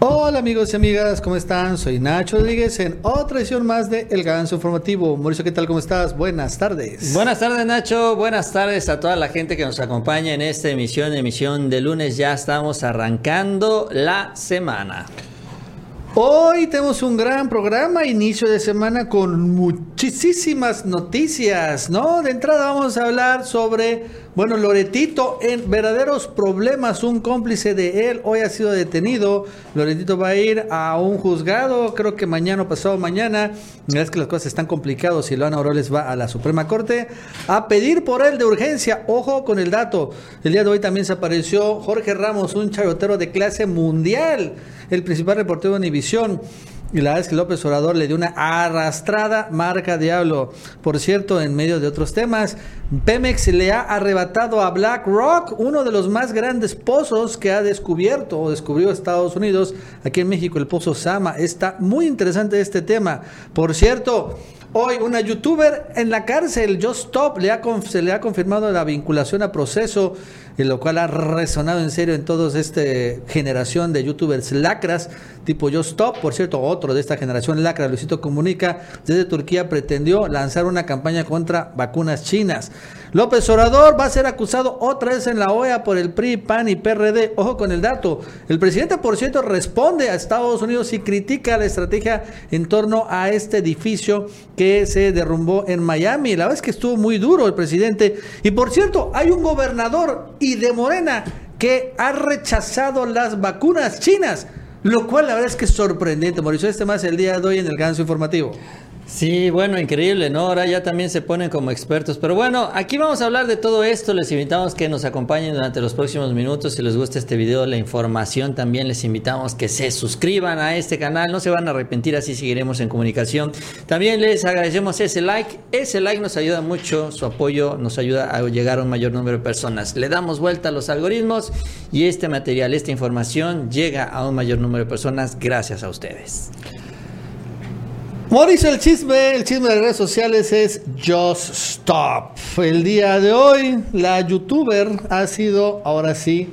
Hola amigos y amigas, ¿cómo están? Soy Nacho Rodríguez en otra edición más de El Ganso Informativo. Mauricio, ¿qué tal? ¿Cómo estás? Buenas tardes. Buenas tardes Nacho, buenas tardes a toda la gente que nos acompaña en esta emisión, emisión de lunes. Ya estamos arrancando la semana. Hoy tenemos un gran programa, inicio de semana con muchísimas noticias, ¿no? De entrada vamos a hablar sobre, bueno, Loretito en verdaderos problemas, un cómplice de él hoy ha sido detenido, Loretito va a ir a un juzgado, creo que mañana o pasado mañana, es que las cosas están complicadas, Silvana Oroles va a la Suprema Corte a pedir por él de urgencia, ojo con el dato, el día de hoy también se apareció Jorge Ramos, un chayotero de clase mundial, el principal reportero de Univisión. Y la verdad es que López Obrador le dio una arrastrada marca diablo. Por cierto, en medio de otros temas, Pemex le ha arrebatado a BlackRock uno de los más grandes pozos que ha descubierto o descubrió Estados Unidos. Aquí en México, el pozo Sama. Está muy interesante este tema. Por cierto, Hoy una youtuber en la cárcel, Just Stop, le ha, se le ha confirmado la vinculación a proceso, en lo cual ha resonado en serio en toda esta generación de youtubers lacras, tipo Just Stop. Por cierto, otro de esta generación lacra, Luisito Comunica, desde Turquía pretendió lanzar una campaña contra vacunas chinas. López Obrador va a ser acusado otra vez en la OEA por el PRI, PAN y PRD. Ojo con el dato. El presidente, por cierto, responde a Estados Unidos y critica la estrategia en torno a este edificio que se derrumbó en Miami. La verdad es que estuvo muy duro el presidente. Y por cierto, hay un gobernador y de Morena que ha rechazado las vacunas chinas. Lo cual la verdad es que es sorprendente. Mauricio, este más el día de hoy en el ganso informativo. Sí, bueno, increíble, ¿no? Ahora ya también se ponen como expertos. Pero bueno, aquí vamos a hablar de todo esto. Les invitamos que nos acompañen durante los próximos minutos. Si les gusta este video, la información, también les invitamos que se suscriban a este canal. No se van a arrepentir, así seguiremos en comunicación. También les agradecemos ese like. Ese like nos ayuda mucho, su apoyo nos ayuda a llegar a un mayor número de personas. Le damos vuelta a los algoritmos y este material, esta información llega a un mayor número de personas gracias a ustedes. Mauricio, el chisme, el chisme de redes sociales es Just Stop. El día de hoy, la youtuber ha sido, ahora sí,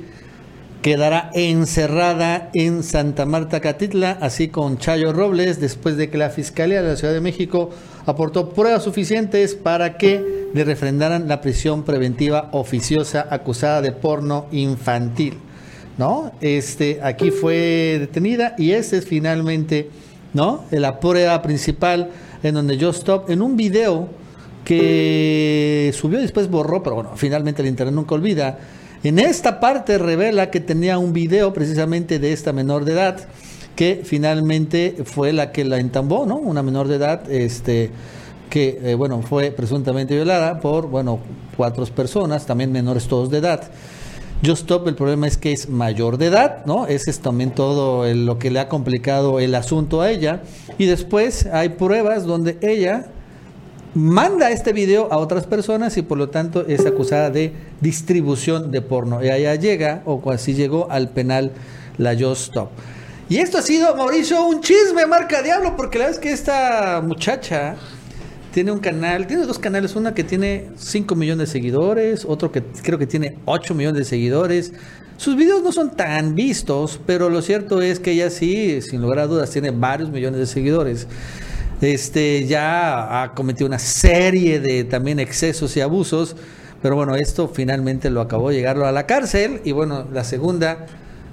quedará encerrada en Santa Marta Catitla, así con Chayo Robles, después de que la Fiscalía de la Ciudad de México aportó pruebas suficientes para que le refrendaran la prisión preventiva oficiosa acusada de porno infantil. ¿No? Este, aquí fue detenida y este es finalmente ¿no? La prueba principal en donde yo Stop, en un video que subió y después borró, pero bueno, finalmente el internet nunca olvida. En esta parte revela que tenía un video precisamente de esta menor de edad, que finalmente fue la que la entambó, ¿no? Una menor de edad, este que eh, bueno fue presuntamente violada por bueno cuatro personas, también menores todos de edad. Just Stop, el problema es que es mayor de edad, ¿no? Ese es también todo lo que le ha complicado el asunto a ella. Y después hay pruebas donde ella manda este video a otras personas y por lo tanto es acusada de distribución de porno. Y allá llega, o así llegó al penal la Just Stop. Y esto ha sido, Mauricio, un chisme, marca diablo, porque la es que esta muchacha tiene un canal, tiene dos canales, una que tiene 5 millones de seguidores, otro que creo que tiene 8 millones de seguidores. Sus videos no son tan vistos, pero lo cierto es que ella sí, sin lugar a dudas, tiene varios millones de seguidores. Este ya ha cometido una serie de también excesos y abusos, pero bueno, esto finalmente lo acabó de llegarlo a la cárcel y bueno, la segunda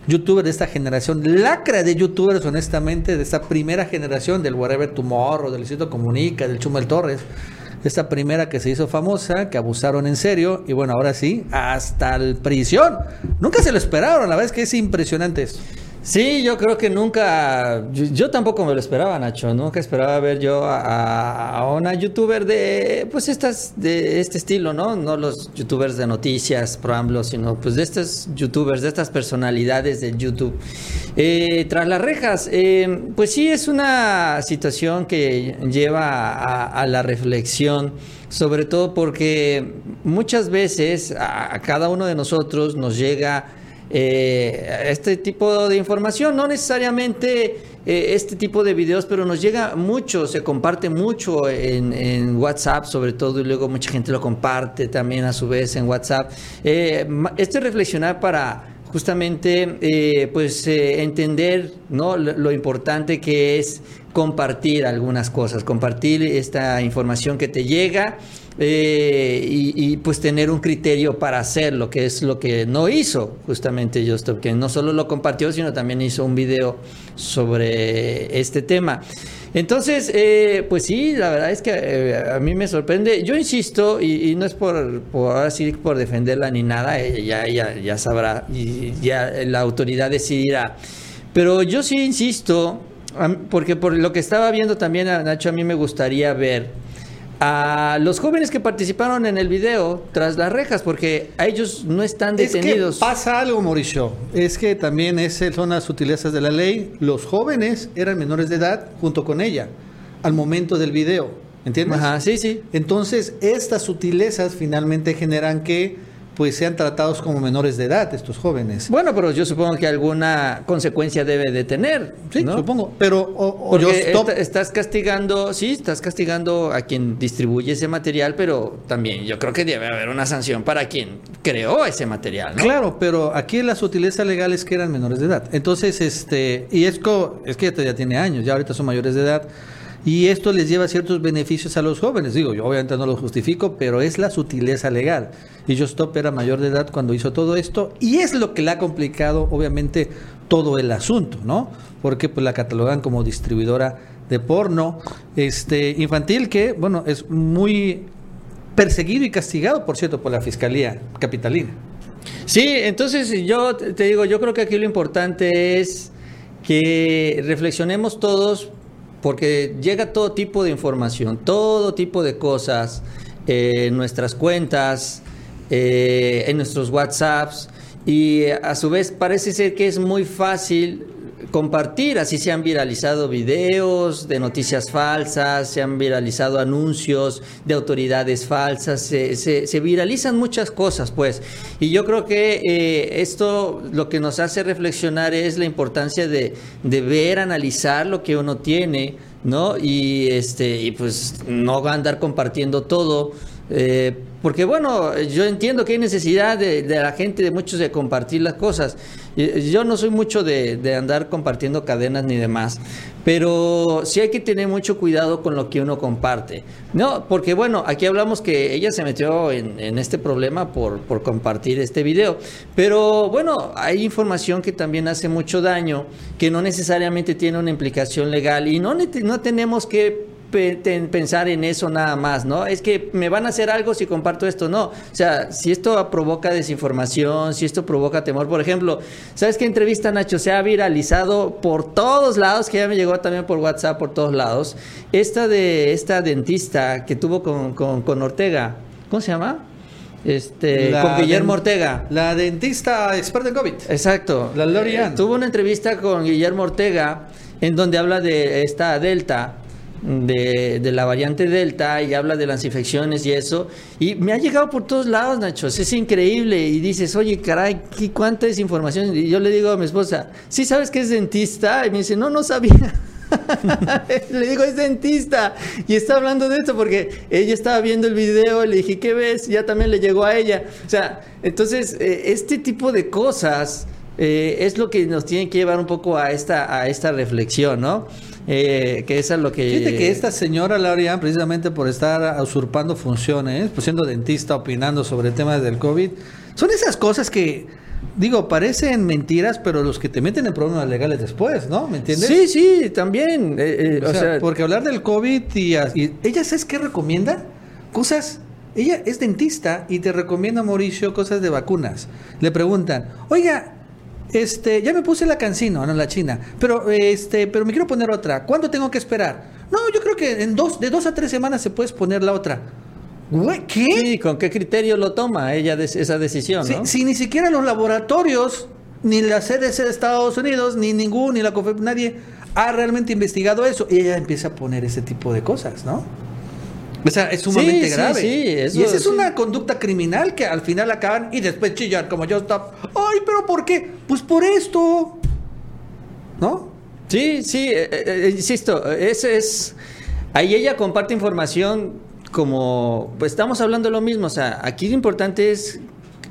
youtuber de esta generación, lacra de youtubers, honestamente, de esta primera generación del Whatever Tomorrow, del Luisito Comunica, del Chumel Torres. Esta primera que se hizo famosa, que abusaron en serio, y bueno, ahora sí, hasta el prisión. Nunca se lo esperaron, la verdad es que es impresionante esto. Sí, yo creo que nunca, yo, tampoco me lo esperaba, Nacho, nunca esperaba ver yo a, una youtuber de, pues estas, de este estilo, ¿no? No los youtubers de noticias, pro sino pues de estos youtubers, de estas personalidades de YouTube. Eh, tras las rejas, eh, pues sí es una situación que lleva a, la reflexión, sobre todo porque muchas veces a cada uno de nosotros nos llega eh, este tipo de información, no necesariamente eh, este tipo de videos, pero nos llega mucho, se comparte mucho en, WhatsApp sobre todo y luego mucha gente lo comparte también a su vez en WhatsApp. Eh, este reflexionar para justamente eh, pues eh, entender ¿no? lo, lo importante que es compartir algunas cosas, compartir esta información que te llega eh, y, pues tener un criterio para hacerlo, que es lo que no hizo justamente Justop, que no solo lo compartió, sino también hizo un video sobre este tema. Entonces, eh, pues sí, la verdad es que eh, a mí me sorprende. Yo insisto, y, no es por, por así por defenderla ni nada, ya, ya, sabrá ya la autoridad decidirá. Pero yo sí insisto, porque por lo que estaba viendo también, Nacho, a mí me gustaría ver a los jóvenes que participaron en el video tras las rejas, porque a ellos no están detenidos. Es que pasa algo, Mauricio. Es que también es, son las sutilezas de la ley. Los jóvenes eran menores de edad junto con ella al momento del video. ¿Entiendes? Ajá, sí, sí. Entonces, estas sutilezas finalmente generan que pues sean tratados como menores de edad estos jóvenes. Bueno, pero yo supongo que alguna consecuencia debe de tener. Sí, ¿no? supongo. Pero o, o Porque stop... est estás castigando, sí, estás castigando a quien distribuye ese material, pero también yo creo que debe haber una sanción para quien creó ese material, ¿no? Claro, pero aquí la sutileza legal es que eran menores de edad. Entonces, este, y es, co, es que ya tiene años, ya ahorita son mayores de edad. Y esto les lleva ciertos beneficios a los jóvenes. Digo, yo obviamente no lo justifico, pero es la sutileza legal. Y Justop era mayor de edad cuando hizo todo esto. Y es lo que le ha complicado, obviamente, todo el asunto, ¿no? Porque pues la catalogan como distribuidora de porno este, infantil, que, bueno, es muy perseguido y castigado, por cierto, por la Fiscalía Capitalina. Sí, entonces yo te digo, yo creo que aquí lo importante es que reflexionemos todos porque llega todo tipo de información, todo tipo de cosas eh, nuestras cuentas, eh, en nuestros WhatsApps, y a su vez parece ser que es muy fácil compartir, así se han viralizado videos de noticias falsas, se han viralizado anuncios de autoridades falsas, se, se, se viralizan muchas cosas, pues. Y yo creo que eh, esto lo que nos hace reflexionar es la importancia de, de ver, analizar lo que uno tiene, ¿no? Y, este, y pues no andar compartiendo todo. Eh, porque bueno, yo entiendo que hay necesidad de, la gente, de muchos, de compartir las cosas. Yo no soy mucho de, andar compartiendo cadenas ni demás, pero sí hay que tener mucho cuidado con lo que uno comparte. No, porque bueno, aquí hablamos que ella se metió en, en este problema por, por compartir este video, pero bueno, hay información que también hace mucho daño, que no necesariamente tiene una implicación legal y no, no tenemos que pensar en eso nada más, ¿no? Es que me van a hacer algo si comparto esto, no. O sea, si esto provoca desinformación, si esto provoca temor, por ejemplo, ¿sabes qué entrevista, Nacho? Se ha viralizado por todos lados, que ya me llegó también por WhatsApp, por todos lados. Esta de esta dentista que tuvo con, con, con Ortega, ¿cómo se llama? Este, la con Guillermo Ortega. La dentista experta en COVID. Exacto. La Lorian. Eh, tuvo una entrevista con Guillermo Ortega en donde habla de esta Delta de, de, la variante Delta y habla de las infecciones y eso. Y me ha llegado por todos lados, Nacho. Es increíble. Y dices, oye, caray, ¿qué, ¿cuánta es información? Y yo le digo a mi esposa, ¿sí sabes que es dentista? Y me dice, no, no sabía. le digo, es dentista. Y está hablando de esto porque ella estaba viendo el video. Le dije, ¿qué ves? Ya también le llegó a ella. O sea, entonces, eh, este tipo de cosas eh, es lo que nos tiene que llevar un poco a esta, a esta reflexión, ¿no? Eh, que eso es lo que... Fíjate que esta señora Laurian, precisamente por estar usurpando funciones, pues siendo dentista, opinando sobre temas del COVID, son esas cosas que, digo, parecen mentiras, pero los que te meten en problemas legales después, ¿no? ¿Me entiendes? Sí, sí, también. Eh, o, o sea, sea, porque hablar del COVID y, y ella, ¿sabes qué recomienda? Cosas ella es dentista y te recomienda, Mauricio, cosas de vacunas. Le preguntan, oiga, este, ya me puse la cancino, no la china, pero este, pero me quiero poner otra. ¿Cuándo tengo que esperar? No, yo creo que en dos, de dos a tres semanas se puedes poner la otra. ¿Qué? Sí, ¿con qué criterio lo toma ella de esa decisión? Si, ¿no? si ni siquiera los laboratorios, ni la CDC de Estados Unidos, ni ningún, ni la COFEP, nadie ha realmente investigado eso. Y ella empieza a poner ese tipo de cosas, ¿no? O sea, es sumamente sí, grave. Sí, sí, eso, y esa es una conducta criminal que al final acaban y después chillan como yo stop. Ay, pero ¿por qué? Pues por esto. ¿No? Sí, sí, eh, eh, insisto, ese es. Ahí ella comparte información como. Pues estamos hablando de lo mismo. O sea, aquí lo importante es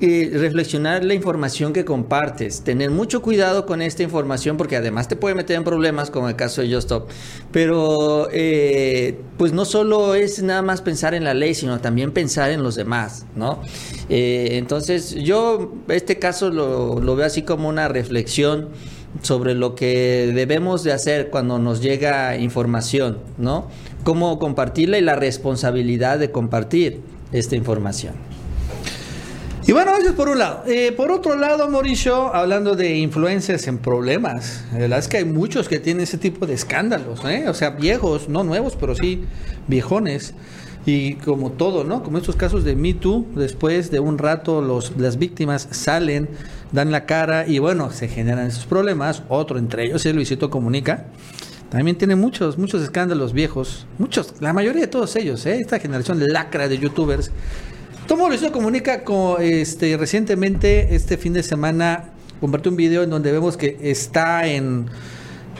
reflexionar la información que compartes, tener mucho cuidado con esta información porque además te puede meter en problemas como el caso de Justop. Pero eh, pues no solo es nada más pensar en la ley, sino también pensar en los demás, ¿no? Eh, entonces yo este caso lo, lo veo así como una reflexión sobre lo que debemos de hacer cuando nos llega información, ¿no? Cómo compartirla y la responsabilidad de compartir esta información. Y bueno, es por un lado. Eh, por otro lado, Mauricio, hablando de influencers en problemas, la verdad es que hay muchos que tienen ese tipo de escándalos, ¿eh? o sea, viejos, no nuevos, pero sí viejones. Y como todo, ¿no? Como estos casos de Me Too, después de un rato los, las víctimas salen, dan la cara y bueno, se generan esos problemas. Otro entre ellos es Luisito Comunica. También tiene muchos, muchos escándalos viejos. Muchos, la mayoría de todos ellos, ¿eh? esta generación lacra de youtubers. Tomo Luisito Comunica con, este, recientemente, este fin de semana, compartió un video en donde vemos que está en.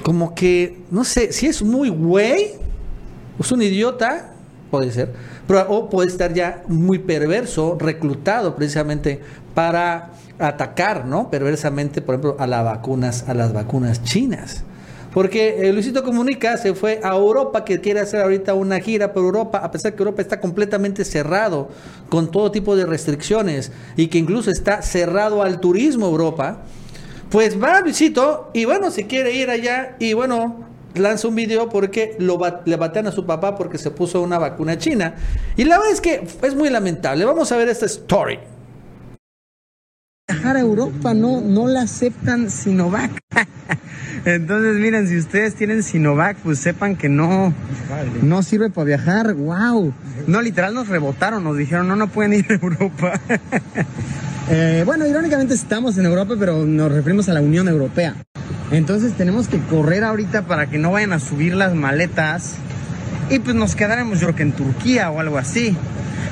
Como que, no sé, si es muy güey, es un idiota, puede ser, pero, o puede estar ya muy perverso, reclutado precisamente para atacar, ¿no? Perversamente, por ejemplo, a las vacunas, a las vacunas chinas. Porque eh, Luisito Comunica se fue a Europa, que quiere hacer ahorita una gira por Europa, a pesar que Europa está completamente cerrado con todo tipo de restricciones y que incluso está cerrado al turismo Europa. Pues va Luisito y bueno, se quiere ir allá y bueno, lanza un video porque lo le batean a su papá porque se puso una vacuna china. Y la verdad es que es muy lamentable. Vamos a ver esta story. Viajar a Europa no, no la aceptan Sinovac. Entonces, miren, si ustedes tienen Sinovac, pues sepan que no, no sirve para viajar. ¡Wow! No, literal nos rebotaron, nos dijeron, no, no pueden ir a Europa. eh, bueno, irónicamente estamos en Europa, pero nos referimos a la Unión Europea. Entonces tenemos que correr ahorita para que no vayan a subir las maletas y pues nos quedaremos yo creo que en Turquía o algo así.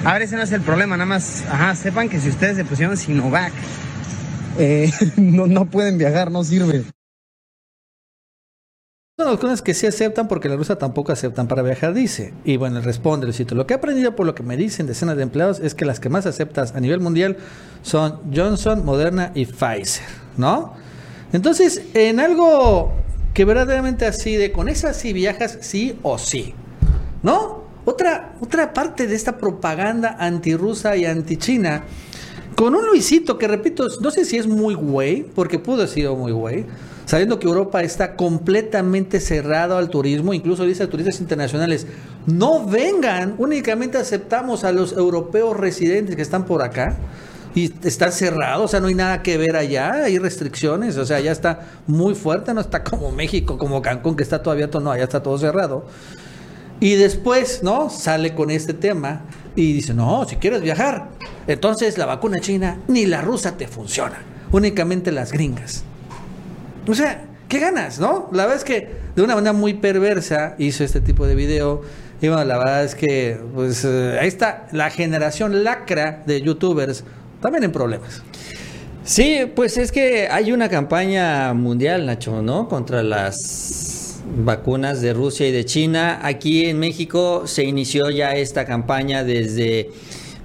A ver, ese no es el problema, nada más, ajá, sepan que si ustedes se pusieron Sinovac, eh, no, no pueden viajar, no sirve. Son algunas que sí aceptan porque la rusa tampoco aceptan para viajar, dice. Y bueno, responde Luisito. Lo que he aprendido por lo que me dicen decenas de empleados es que las que más aceptas a nivel mundial son Johnson, Moderna y Pfizer, ¿no? Entonces, en algo que verdaderamente así de con esas sí viajas sí o sí, ¿no? Otra, otra parte de esta propaganda antirrusa y antichina, con un Luisito que repito, no sé si es muy güey, porque pudo haber sido muy güey, sabiendo que Europa está completamente cerrado al turismo, incluso dice a turistas internacionales, no vengan, únicamente aceptamos a los europeos residentes que están por acá y está cerrado, o sea, no hay nada que ver allá, hay restricciones, o sea, ya está muy fuerte, no está como México, como Cancún, que está todabía todo, no, allá está todo cerrado. Y después, ¿no? Sale con este tema y dice, no, si quieres viajar, entonces la vacuna china ni la rusa te funciona, únicamente las gringas. O sea, ¿qué ganas, no? La verdad es que de una manera muy perversa hizo este tipo de video. Y bueno, la verdad es que, pues, eh, ahí está la generación lacra de youtubers también en problemas. Sí, pues es que hay una campaña mundial, Nacho, ¿no? Contra las vacunas de Rusia y de China. Aquí en México se inició ya esta campaña desde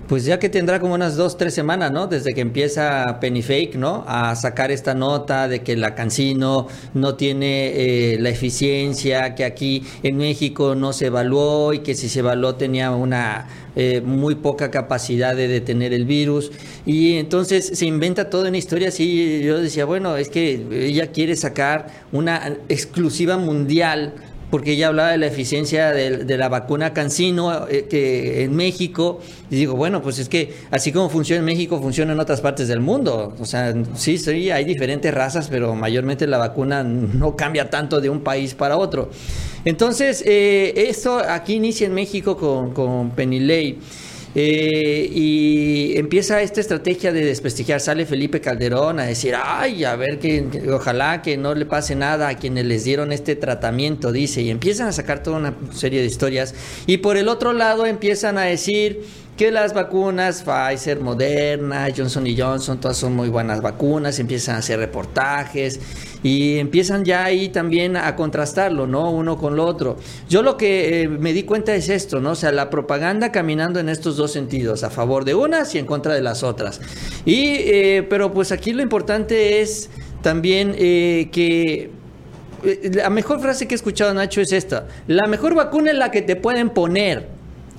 pues ya que tendrá como unas dos, tres semanas, ¿no? Desde que empieza Penny Fake, ¿no? A sacar esta nota de que la Cancino no tiene eh, la eficiencia, que aquí en México no se evaluó y que si se evaluó tenía una eh, muy poca capacidad de detener el virus. Y entonces se inventa toda una historia así. Yo decía, bueno, es que ella quiere sacar una exclusiva mundial porque ella hablaba de la eficiencia de, la vacuna Cancino eh, que en México, y digo, bueno, pues es que así como funciona en México, funciona en otras partes del mundo. O sea, sí, sí, hay diferentes razas, pero mayormente la vacuna no cambia tanto de un país para otro. Entonces, eh, esto aquí inicia en México con, con Penilei. Eh, y empieza esta estrategia de desprestigiar. Sale Felipe Calderón a decir, ay, a ver que, ojalá que no le pase nada a quienes les dieron este tratamiento, dice. Y empiezan a sacar toda una serie de historias. Y por el otro lado empiezan a decir que las vacunas Pfizer, Moderna, Johnson Johnson, todas son muy buenas vacunas, empiezan a hacer reportajes y empiezan ya ahí también a contrastarlo, ¿no? Uno con lo otro. Yo lo que eh, me di cuenta es esto, ¿no? O sea, la propaganda caminando en estos dos sentidos, a favor de unas y en contra de las otras. Y, eh, pero pues aquí lo importante es también eh, que la mejor frase que he escuchado, Nacho, es esta. La mejor vacuna es la que te pueden poner.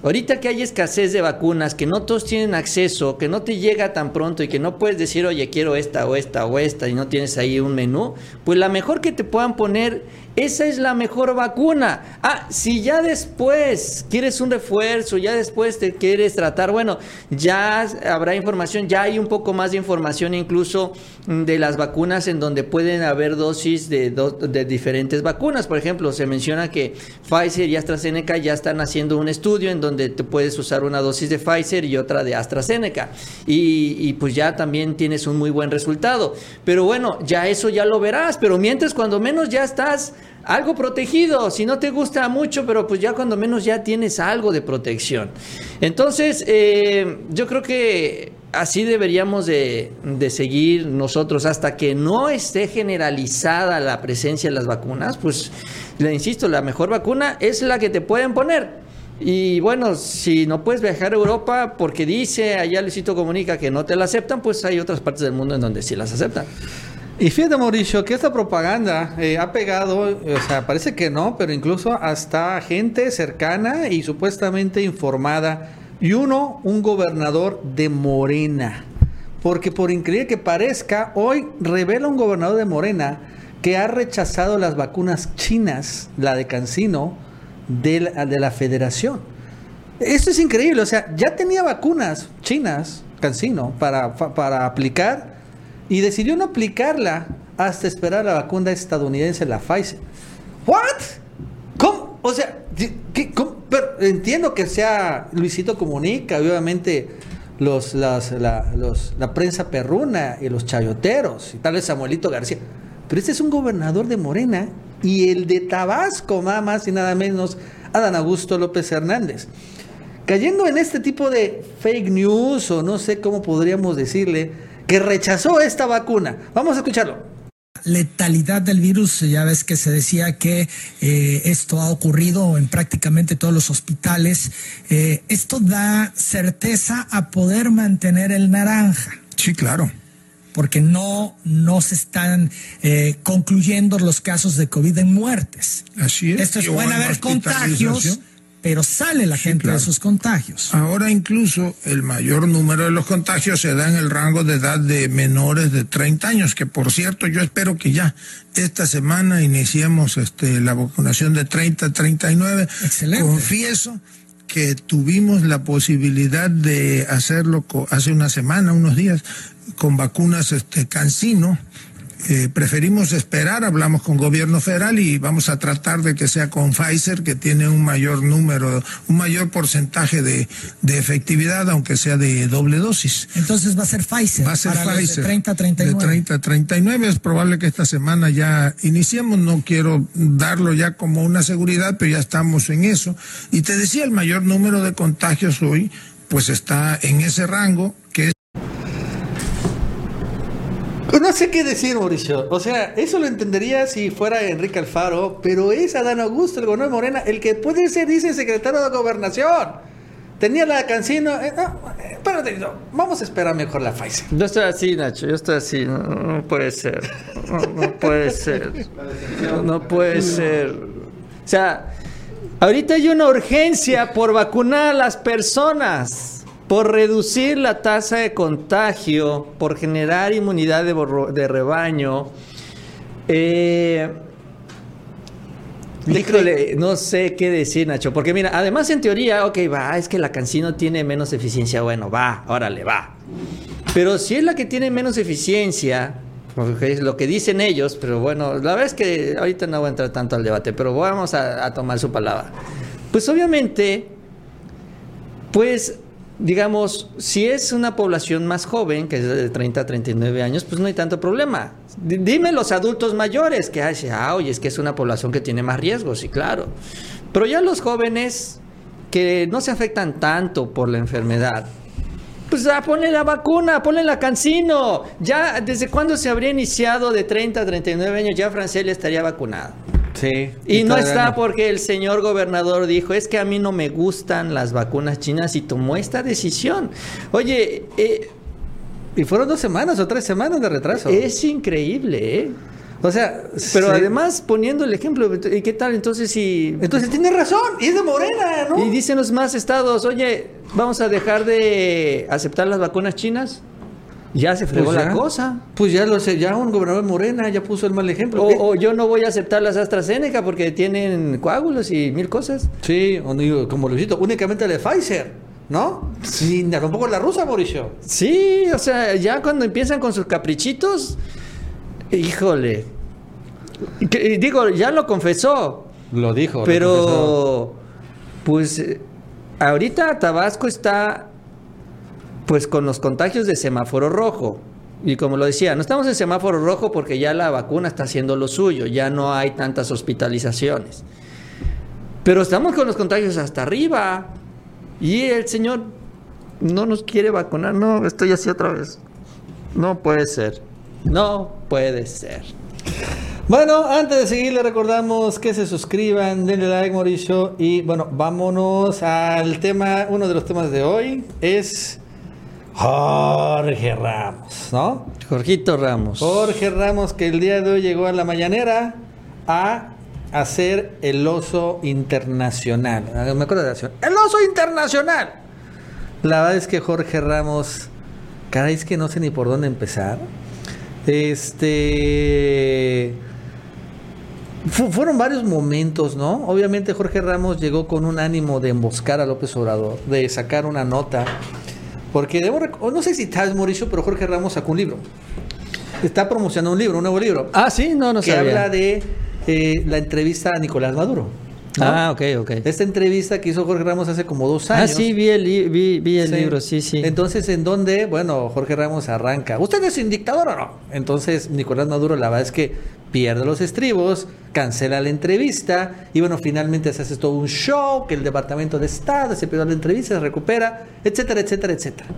Ahorita que hay escasez de vacunas, que no todos tienen acceso, que no te llega tan pronto y que no puedes decir, oye, quiero esta o esta o esta y no tienes ahí un menú, pues la mejor que te puedan poner esa es la mejor vacuna. Ah, si ya después quieres un refuerzo, ya después te quieres tratar, bueno, ya habrá información, ya hay un poco más de información incluso de las vacunas en donde pueden haber dosis de, de diferentes vacunas. Por ejemplo, se menciona que Pfizer y AstraZeneca ya están haciendo un estudio en donde te puedes usar una dosis de Pfizer y otra de AstraZeneca. Y, y pues ya también tienes un muy buen resultado. Pero bueno, ya eso ya lo verás. Pero mientras, cuando menos ya estás algo protegido, si no te gusta mucho, pero pues ya cuando menos ya tienes algo de protección. Entonces, eh, yo creo que así deberíamos de, seguir nosotros hasta que no esté generalizada la presencia de las vacunas, pues le insisto, la mejor vacuna es la que te pueden poner. Y bueno, si no puedes viajar a Europa porque dice allá Luisito Comunica que no te la aceptan, pues hay otras partes del mundo en donde sí las aceptan. Y fíjate, Mauricio, que esta propaganda eh, ha pegado, o sea, parece que no, pero incluso hasta gente cercana y supuestamente informada. Y uno, un gobernador de Morena. Porque por increíble que parezca, hoy revela un gobernador de Morena que ha rechazado las vacunas chinas, la de Cancino, de la, de la federación. Esto es increíble, o sea, ya tenía vacunas chinas, Cancino, para aplicar y decidió no aplicarla hasta esperar la vacuna estadounidense, la Pfizer. ¿What? ¿Cómo? O sea, ¿qué, Pero entiendo que sea Luisito Comunica, obviamente los, la, la prensa perruna y los chayoteros, y tal vez Samuelito García. Pero este es un gobernador de Morena y el de Tabasco, nada más y nada menos, Adán Augusto López Hernández. Cayendo en este tipo de fake news, o no sé cómo podríamos decirle, que rechazó esta vacuna. Vamos a escucharlo letalidad del virus, ya ves que se decía que eh, esto ha ocurrido en prácticamente todos los hospitales. Eh, esto da certeza a poder mantener el naranja. Sí, claro. Porque no, no se están eh, concluyendo los casos de COVID en muertes. Así es. Esto es, pueden haber contagios pero sale la gente de esos contagios. Ahora incluso el mayor número de los contagios se da en el rango de edad de menores de 30 años, que por cierto yo espero que ya esta semana iniciemos este, la vacunación de 30 a 39. Excelente. Confieso que tuvimos la posibilidad de hacerlo hace una semana, unos días, con vacunas este, Cancino, eh, preferimos esperar, hablamos con gobierno federal y vamos a tratar de que sea con Pfizer, que tiene un mayor número, un mayor porcentaje de, efectividad, aunque sea de doble dosis. Entonces va a ser Pfizer. Va a ser Pfizer. de 30 a 39. De 30 a 39. Es probable que esta semana ya iniciemos. No quiero darlo ya como una seguridad, pero ya estamos en eso. Y te decía, el mayor número de contagios hoy, pues está en ese rango, que es no sé qué decir, Mauricio. O sea, eso lo entendería si fuera Enrique Alfaro, pero es Adán Augusto, el gobernador Morena, el que puede ser, dice, secretario de gobernación. Tenía la cancino. Eh, no, vamos a esperar mejor la Pfizer. Yo estoy así, Nacho. Yo estoy así. No, puede ser. No, puede ser. no puede ser. O sea, ahorita hay una urgencia por vacunar a las personas por reducir la tasa de contagio, por generar inmunidad de, rebaño. Eh, no sé qué decir, Nacho, porque mira, además en teoría, ok, va, es que la cancino tiene menos eficiencia, bueno, va, órale, va. Pero si es la que tiene menos eficiencia, porque es lo que dicen ellos, pero bueno, la verdad es que ahorita no voy a entrar tanto al debate, pero vamos a, a tomar su palabra. Pues obviamente, pues digamos, si es una población más joven, que es de 30 a 39 años, pues no hay tanto problema. dime los adultos mayores, que ah, oye, es que es una población que tiene más riesgos, sí, claro. Pero ya los jóvenes, que no se afectan tanto por la enfermedad, pues ah, ponle la vacuna, ponle la cancino. Ya, ¿desde cuándo se habría iniciado de 30 a 39 años? Ya Francella estaría vacunado. Sí. Y no está no. porque el señor gobernador dijo, es que a mí no me gustan las vacunas chinas y tomó esta decisión. Oye, eh, Y fueron dos semanas o tres semanas de retraso. es increíble, ¿eh? O sea, Pero sí. además poniendo el ejemplo, ¿y qué tal entonces si... Entonces tiene razón, y es de Morena, ¿no? Y dicen los más estados, oye, vamos a dejar de aceptar las vacunas chinas. Ya se fregó Pues la ya. cosa. Pues ya lo sé, ya un gobernador Morena ya puso el mal ejemplo. O, yo no voy a aceptar las AstraZeneca porque tienen coágulos y mil cosas. Sí, como Luisito, únicamente la de Pfizer, ¿no? Ni tampoco la rusa, Mauricio. Sí, o sea, ya cuando empiezan con sus caprichitos, híjole. Que- digo, ya lo confesó, Lo dijo. lo pero pues ahorita Tabasco está pues con los contagios de semáforo rojo. Y como lo decía, no estamos en semáforo rojo porque ya la vacuna está haciendo lo suyo, ya no hay tantas hospitalizaciones. Pero estamos con los contagios hasta arriba. Y el señor no nos quiere vacunar. No, estoy así otra vez. No puede ser. No puede ser. Bueno, antes de seguir, le recordamos que se suscriban, denle like, Mauricio. Y bueno, vámonos al tema. Uno de los temas de hoy es Jorge Ramos, ¿no? Jorgito Ramos. Jorge Ramos, que el día de hoy llegó a la mañanera a hacer el oso internacional. Ah, Me acuerdo de la canción. ¡El oso internacional! La verdad es que Jorge Ramos, caray, es que no sé ni por dónde empezar. Este. fu- fueron varios momentos, ¿no? Obviamente Jorge Ramos llegó con un ánimo de emboscar a López Obrador, de sacar una nota. Porque debo no sé si sabes, Mauricio, pero Jorge Ramos sacó un libro. Está promocionando un libro, un nuevo libro. Ah, sí, no, no que sabía. habla de eh, la entrevista a Nicolás Maduro. ¿no? Ah, ok, ok. Esta entrevista que hizo Jorge Ramos hace como dos Ah, años. sí, vi el, li- vi, vi el libro, sí, sí. Entonces, en donde, bueno, Jorge Ramos arranca. ¿Usted es un dictador o no? Entonces, Nicolás Maduro, la verdad es que pierde los estribos, cancela la entrevista y, bueno, finalmente se hace todo un show que el Departamento de Estado se pidió la entrevista, se recupera, etcétera, etcétera, etcétera.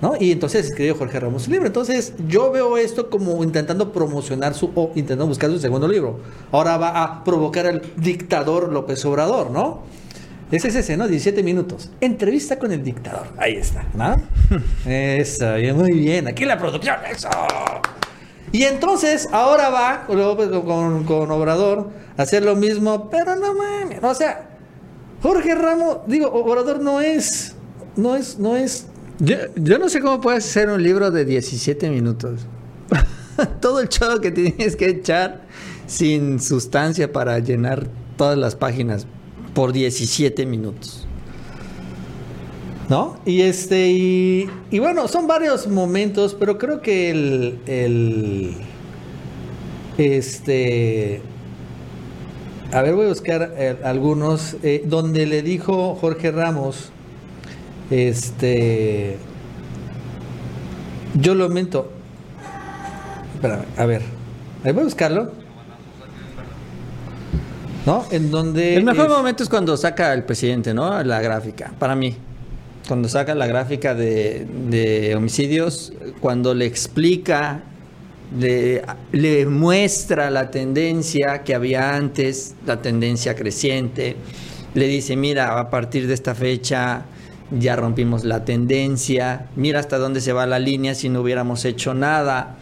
¿No? Y entonces escribió Jorge Ramos su libro. Entonces, yo veo esto como intentando promocionar su, o intentando buscar su segundo libro. Ahora va a provocar al dictador López Obrador, ¿no? Es ese, ¿no? 17 minutos. Entrevista con el dictador. Ahí está, ¿no? eso, bien, muy bien. Aquí la producción, eso. Y entonces, ahora va con, con- Obrador a hacer lo mismo, pero no mames. O sea, Jorge Ramos, digo, Obrador no es, no es, no es. Yo, yo no sé cómo puedes hacer un libro de 17 minutos. Todo el show que tienes que echar sin sustancia para llenar todas las páginas por 17 minutos. ¿No? Y este, y, y bueno, son varios momentos, pero creo que el, el este, a ver, voy a buscar eh, algunos, eh, donde le dijo Jorge Ramos, este, yo lo mento, espérame, a ver, ahí voy a buscarlo, ¿no? En donde... El mejor es- momento es cuando saca el presidente, ¿no? La gráfica, para mí. Cuando saca la gráfica de, homicidios, cuando le explica, le, le muestra la tendencia que había antes, la tendencia creciente, le dice, mira, a partir de esta fecha ya rompimos la tendencia, mira hasta dónde se va la línea si no hubiéramos hecho nada.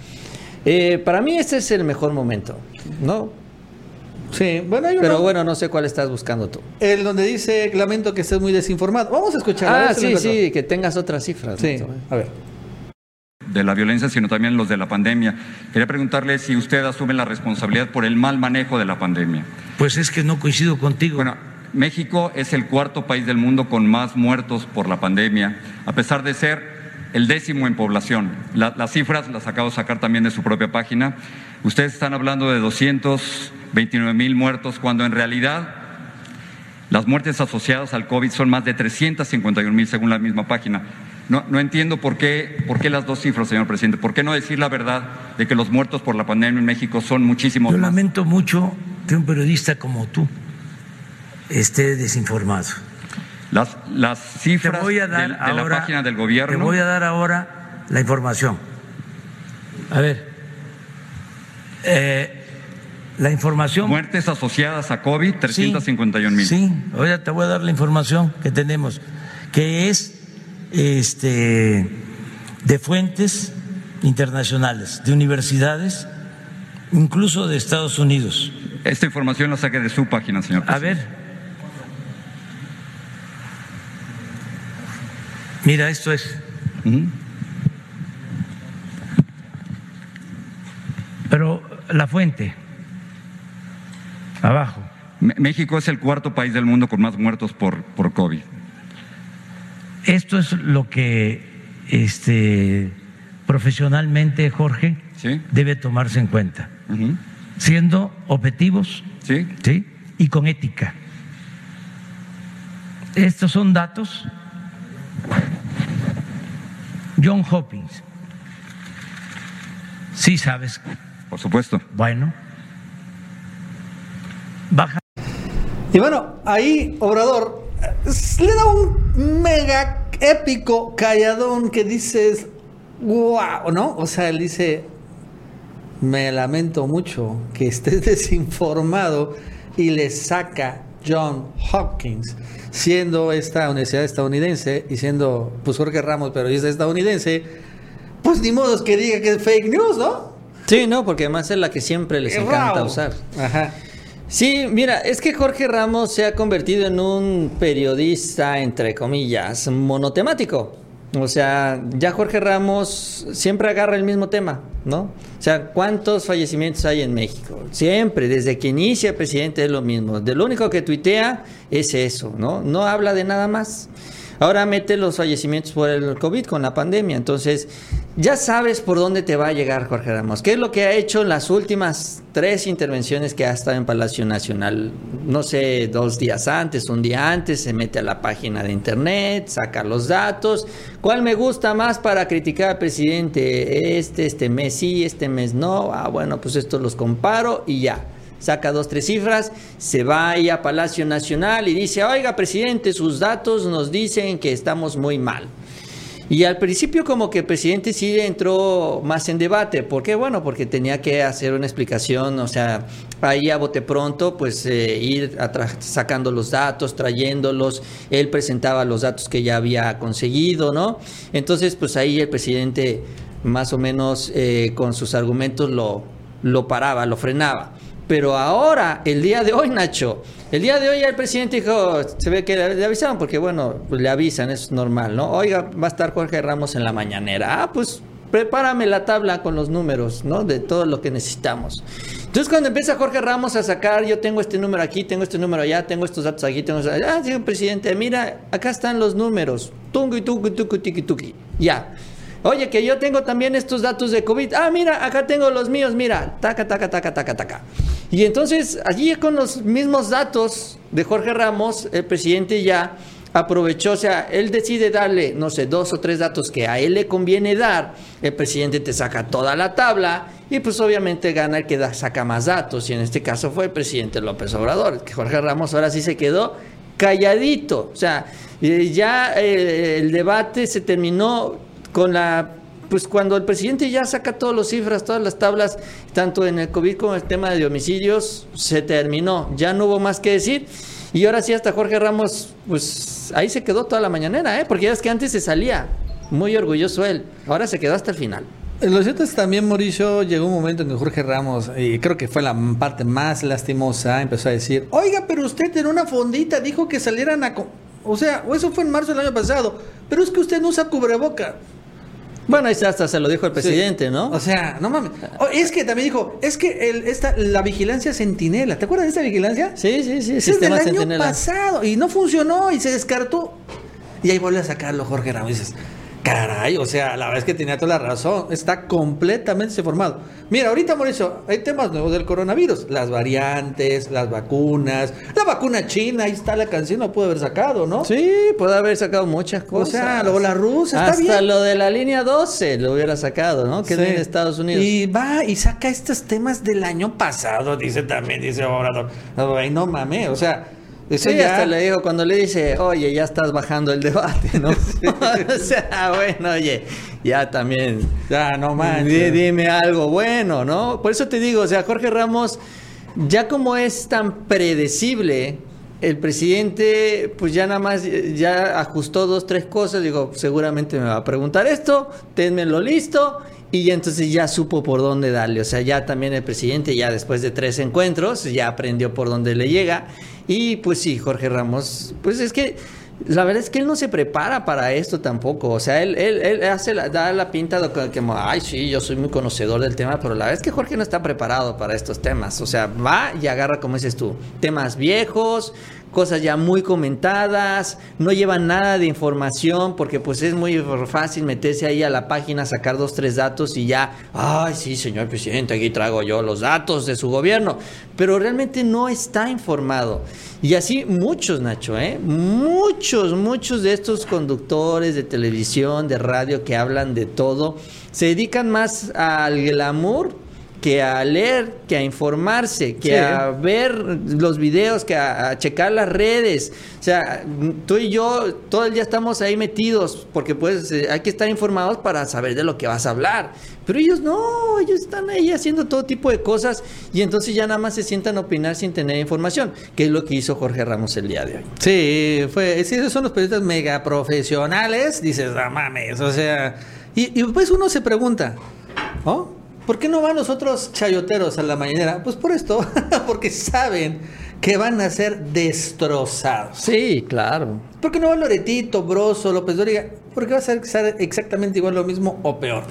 Eh, para mí este es el mejor momento, ¿no? Sí, bueno, hay uno- Pero bueno, no sé cuál estás buscando tú. El donde dice, lamento que estés muy desinformado. Vamos a escuchar. a Ah, ver sí, sí, que tengas otras cifras. Sí, ¿no? a ver. de la violencia, sino también los de la pandemia. Quería preguntarle si usted asume la responsabilidad por el mal manejo de la pandemia. Pues es que no coincido contigo. Bueno, México es el cuarto país del mundo con más muertos por la pandemia, a pesar de ser el décimo en población. La- las cifras las acabo de sacar también de su propia página. Ustedes están hablando de 229 mil muertos, cuando en realidad las muertes asociadas al COVID son más de 351 mil según la misma página. No, no entiendo por qué, por qué las dos cifras, señor presidente. ¿Por qué no decir la verdad de que los muertos por la pandemia en México son muchísimos Yo más? lamento mucho que un periodista como tú esté desinformado. Las, las Te cifras voy a de, dar de ahora, la página del gobierno. Te voy a dar ahora la información. A ver. Eh, la información. Muertes asociadas a COVID, 351 mil. Sí, ahora te voy a dar la información que tenemos, que es este de fuentes internacionales, de universidades, incluso de Estados Unidos. Esta información la saqué de su página, señor A presidente. ver. Mira, esto es. Pero la fuente, abajo. México es el cuarto país del mundo con más muertos por, por COVID. Esto es lo que este, profesionalmente, Jorge, Sí. debe tomarse en cuenta, siendo objetivos ¿Sí? ¿sí? y con ética. Estos son datos. John Hopkins. Sí sabes. Por supuesto. Bueno. Baja. Y bueno, ahí Obrador eh, le da un mega épico calladón que dices, wow, ¿no? O sea, él dice, me lamento mucho que estés desinformado y le saca John Hopkins, siendo esta universidad estadounidense y siendo pues Jorge Ramos, pero es estadounidense, pues ni modo que diga que es fake news, ¿no? Sí, no, porque además es la que siempre les encanta Wow. usar. Ajá. Sí, mira, es que Jorge Ramos se ha convertido en un periodista, entre comillas, monotemático. O sea, ya Jorge Ramos siempre agarra el mismo tema, ¿no? O sea, ¿cuántos fallecimientos hay en México? Siempre, desde que inicia presidente es lo mismo. De lo único que tuitea es eso, ¿no? No habla de nada más. Ahora mete los fallecimientos por el COVID con la pandemia. Entonces, ya sabes por dónde te va a llegar Jorge Ramos. ¿Qué es lo que ha hecho en las últimas tres intervenciones que ha estado en Palacio Nacional? No sé, dos días antes, un día antes, se mete a la página de internet, saca los datos. ¿Cuál me gusta más para criticar al presidente? Este, este mes sí, este mes no. Ah, bueno, pues estos los comparo y ya saca dos, tres cifras, se va ahí a Palacio Nacional y dice, oiga, presidente, sus datos nos dicen que estamos muy mal. Y al principio como que el presidente sí entró más en debate. ¿Por qué? Bueno, porque tenía que hacer una explicación, o sea, ahí a bote pronto, pues eh, ir sacando los datos, trayéndolos. Él presentaba los datos que ya había conseguido, ¿no? Entonces, pues ahí el presidente más o menos eh, con sus argumentos lo, lo paraba, lo frenaba. Pero ahora, el día de hoy, Nacho, el día de hoy el presidente dijo, se ve que le, le avisaron, porque bueno, pues le avisan, es normal, ¿no? Oiga, va a estar Jorge Ramos en la mañanera. Ah, pues prepárame la tabla con los números, ¿no? De todo lo que necesitamos. Entonces cuando empieza Jorge Ramos a sacar, yo tengo este número aquí, tengo este número allá, tengo estos datos aquí, tengo... estos- Ah, señor presidente, mira, acá están los números. Tungi, tuki, tuki, tiki, tuki. Ya. Oye, que yo tengo también estos datos de COVID. Ah, mira, acá tengo los míos, mira. Taca, taca, taca, taca, taca. Y entonces, allí con los mismos datos de Jorge Ramos, el presidente ya aprovechó, o sea, él decide darle, no sé, dos o tres datos que a él le conviene dar, el presidente te saca toda la tabla y pues obviamente gana el que saca más datos y en este caso fue el presidente López Obrador, que Jorge Ramos ahora sí se quedó calladito, o sea, eh, ya eh, el debate se terminó con la pues cuando el presidente ya saca todas las cifras, todas las tablas, tanto en el COVID como en el tema de homicidios, se terminó. Ya no hubo más que decir. Y ahora sí, hasta Jorge Ramos, pues ahí se quedó toda la mañanera, ¿eh? Porque ya es que antes se salía. Muy orgulloso él. Ahora se quedó hasta el final. Lo cierto es también, Mauricio, llegó un momento en que Jorge Ramos, y creo que fue la parte más lastimosa, empezó a decir, oiga, pero usted en una fondita dijo que salieran a... co-". O sea, eso fue en marzo del año pasado, pero es que usted no usa cubreboca. Bueno, hasta se lo dijo el presidente, Sí. ¿no? O sea, no mames. Oh, es que también dijo, es que el, esta, la vigilancia centinela, ¿te acuerdas de esta vigilancia? sí, sí, sí, Ese es del sistema año pasado y no funcionó y se descartó. Y ahí vuelve a sacarlo Jorge Ramos y dices, caray, o sea, la verdad es que tenía toda la razón, está completamente deformado. Mira, ahorita Mauricio, hay temas nuevos del coronavirus, las variantes, las vacunas, la vacuna china, ahí está la canción, lo pudo haber sacado, ¿no? Sí, puede haber sacado muchas cosas. O sea, luego la rusa, está Hasta bien. lo de la línea 12 lo hubiera sacado, ¿no? Que Sí. es de Estados Unidos. Y va y saca estos temas del año pasado, dice también, dice Obrador. Ay, no mames, o sea, Eso ya... hasta le digo cuando le dice, oye, ya estás bajando el debate, ¿no? o sea, bueno, oye, ya también. Ya, no más. Dime algo bueno, ¿no? Por eso te digo, o sea, Jorge Ramos, ya como es tan predecible, el presidente, pues ya nada más, ya ajustó dos, tres cosas. Digo, seguramente me va a preguntar esto, tenmelo listo. Y entonces ya supo por dónde darle. O sea, ya también el presidente, ya después de tres encuentros, ya aprendió por dónde le llega. Y pues sí, Jorge Ramos, pues es que la verdad es que él no se prepara para esto tampoco. O sea, él, él, él hace la, da la pinta de que, ay, sí, yo soy muy conocedor del tema, pero la verdad es que Jorge no está preparado para estos temas. O sea, va y agarra, como dices tú, temas viejos, cosas ya muy comentadas, no llevan nada de información porque pues es muy fácil meterse ahí a la página, sacar dos, tres datos y ya, ay sí, señor presidente, aquí traigo yo los datos de su gobierno, pero realmente no está informado. Y así muchos, Nacho, ¿eh? muchos, muchos de estos conductores de televisión, de radio que hablan de todo, se dedican más al glamour que a leer, que a informarse, que a ver los videos, que a, checar las redes. O sea, tú y yo todo el día estamos ahí metidos porque pues eh, hay que estar informados para saber de lo que vas a hablar. Pero ellos no, ellos están ahí haciendo todo tipo de cosas y entonces ya nada más se sientan a opinar sin tener información, que es lo que hizo Jorge Ramos el día de hoy. Sí, fue, sí, esos son los periodistas mega profesionales, dices, no mames, o sea, y, y pues uno se pregunta, ¿no? ¿Por qué no van los otros chayoteros a la mañanera? Pues por esto, porque saben que van a ser destrozados. Sí, claro. ¿Por qué no va Loretito, Broso, López Dóriga? Porque va a ser exactamente igual lo mismo o peor.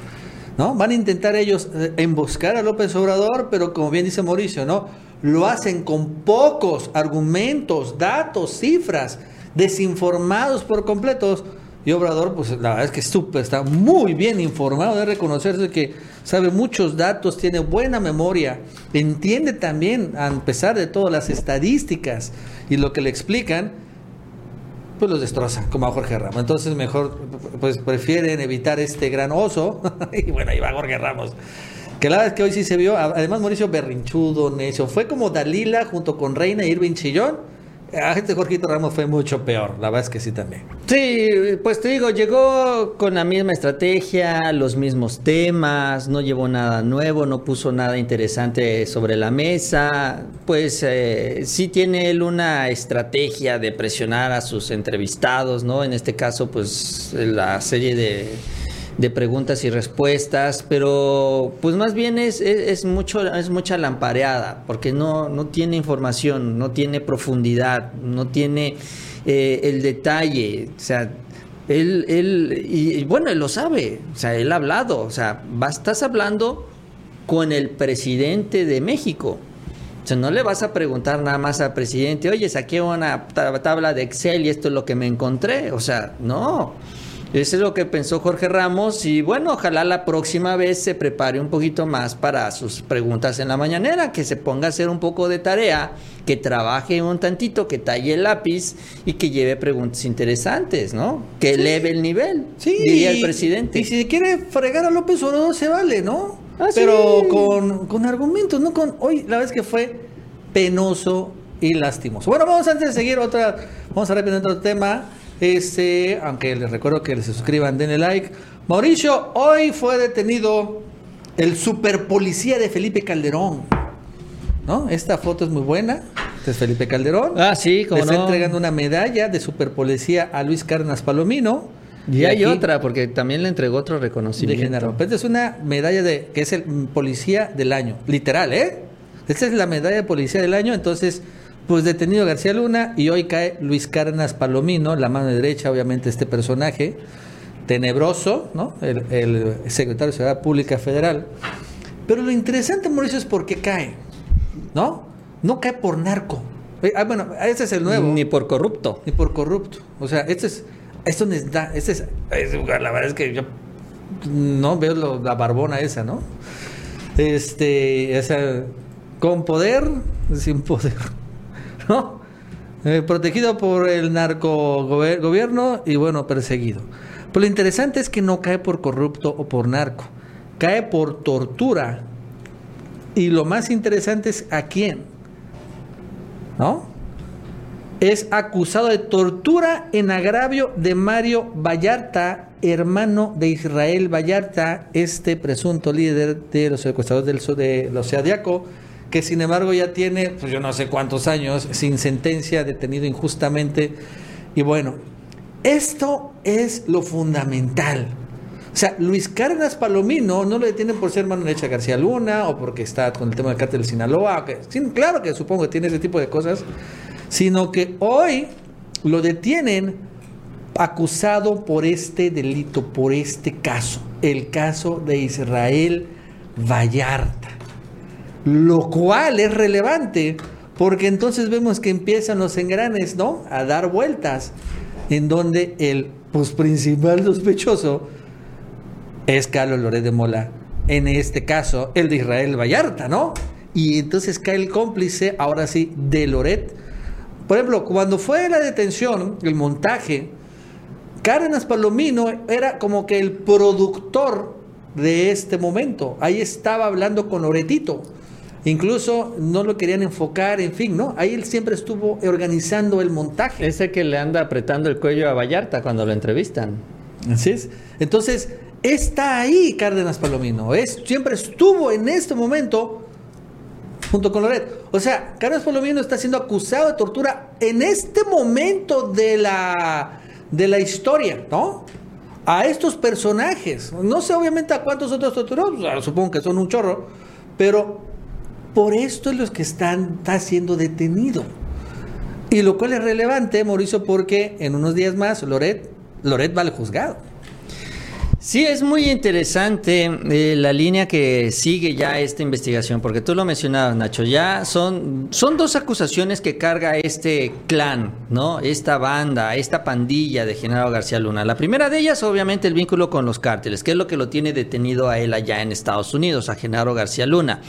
¿No? Van a intentar ellos eh, emboscar a López Obrador, pero como bien dice Mauricio, ¿no? Lo hacen con pocos argumentos, datos, cifras, desinformados por completos y Obrador, pues la verdad es que súper, está muy bien informado, de reconocerse que sabe muchos datos, tiene buena memoria, entiende también, a pesar de todas las estadísticas y lo que le explican, pues los destroza, como a Jorge Ramos. Entonces mejor, pues prefieren evitar este gran oso. y bueno, ahí va Jorge Ramos. Que la verdad es que hoy sí se vio, además Mauricio Berrinchudo, necio, fue como Dalila junto con Reina Irving Chillón a gente Ramos fue mucho peor, la verdad es que sí también. Sí, pues te digo, llegó con la misma estrategia, los mismos temas, no llevó nada nuevo, no puso nada interesante sobre la mesa. Pues eh, sí tiene él una estrategia de presionar a sus entrevistados, ¿no? En este caso, pues la serie de de preguntas y respuestas, pero pues más bien es, es, mucho, es mucha lampareada, porque no, no tiene información, no tiene profundidad, no tiene eh, el detalle, o sea, él, él y, bueno, él lo sabe, o sea, él ha hablado, o sea, estás hablando con el presidente de México. O sea, no le vas a preguntar nada más al presidente, oye, saqué una tabla de Excel y esto es lo que me encontré. O sea, no. Eso es lo que pensó Jorge Ramos y bueno, ojalá la próxima vez se prepare un poquito más para sus preguntas en la mañanera, que se ponga a hacer un poco de tarea, que trabaje un tantito, que talle el lápiz y que lleve preguntas interesantes, ¿no? Que eleve el nivel, sí, diría el presidente. Y si quiere fregar a López Obrador se vale, ¿no? Ah, Pero con, con argumentos, no con... Hoy la vez que fue penoso y lastimoso. Bueno, vamos antes de seguir otra, vamos a repetir otro tema. Este, aunque les recuerdo que les suscriban, denle like. Mauricio, hoy fue detenido el super policía de Felipe Calderón. ¿No? Esta foto es muy buena. Este es Felipe Calderón. Ah, sí, como Le está entregando una medalla de super policía a Luis Carnas Palomino. Y, hay otra, porque también le entregó otro reconocimiento. Esta es una medalla de que es el policía del año. Literal, ¿eh? Esta es la medalla de policía del año, entonces pues detenido García Luna y hoy cae Luis Carnas Palomino, la mano derecha, obviamente, este personaje tenebroso, ¿no? El, secretario de Seguridad Pública Federal. Pero lo interesante, Mauricio, es por qué cae, ¿no? No cae por narco. Eh, ah, bueno, ese es el nuevo. Ni por corrupto. Ni por corrupto. O sea, este es. Esto da. Este es, La verdad es que yo no veo la barbona esa, ¿no? Este. O sea, con poder, sin poder. Eh, protegido por el narco gobierno y bueno, perseguido. Pero lo interesante es que no cae por corrupto o por narco, cae por tortura. Y lo más interesante es a quién, ¿no? es acusado de tortura en agravio de Mario Vallarta, hermano de Israel Vallarta, este presunto líder de los secuestradores del de los que sin embargo ya tiene, pues yo no sé cuántos años, sin sentencia, detenido injustamente. Y bueno, esto es lo fundamental. O sea, Luis Cárdenas Palomino no lo detienen por ser hermano de Echa García Luna o porque está con el tema del cártel de Sinaloa. Claro que supongo que tiene ese tipo de cosas sino que hoy lo detienen acusado por este delito, por este caso, el caso de Israel Vallarta. Lo cual es relevante porque entonces vemos que empiezan los engranes, ¿no? A dar vueltas en donde el pues, principal sospechoso es Carlos Loret de Mola. En este caso, el de Israel Vallarta, ¿no? Y entonces cae el cómplice, ahora sí, de Loret por ejemplo, cuando fue la detención, el montaje, Cárdenas Palomino era como que el productor de este momento. Ahí estaba hablando con Loretito. Incluso no lo querían enfocar, en fin, ¿no? Ahí él siempre estuvo organizando el montaje. Ese que le anda apretando el cuello a Vallarta cuando lo entrevistan. Así es. Entonces, está ahí Cárdenas Palomino. Es, siempre estuvo en este momento junto con Loret. O sea, Carlos Palomino está siendo acusado de tortura en este momento de la, de la historia, ¿no? A estos personajes. No sé obviamente a cuántos otros torturados, supongo que son un chorro, pero por esto es los que están está siendo detenido. Y lo cual es relevante, Mauricio, porque en unos días más Loret, Loret va al juzgado. Sí, es muy interesante eh, la línea que sigue ya esta investigación, porque tú lo mencionabas, Nacho, ya son, son dos acusaciones que carga este clan, ¿no? Esta banda, esta pandilla de Genaro García Luna. La primera de ellas, obviamente, el vínculo con los cárteles, que es lo que lo tiene detenido a él allá en Estados Unidos, a Genaro García Luna.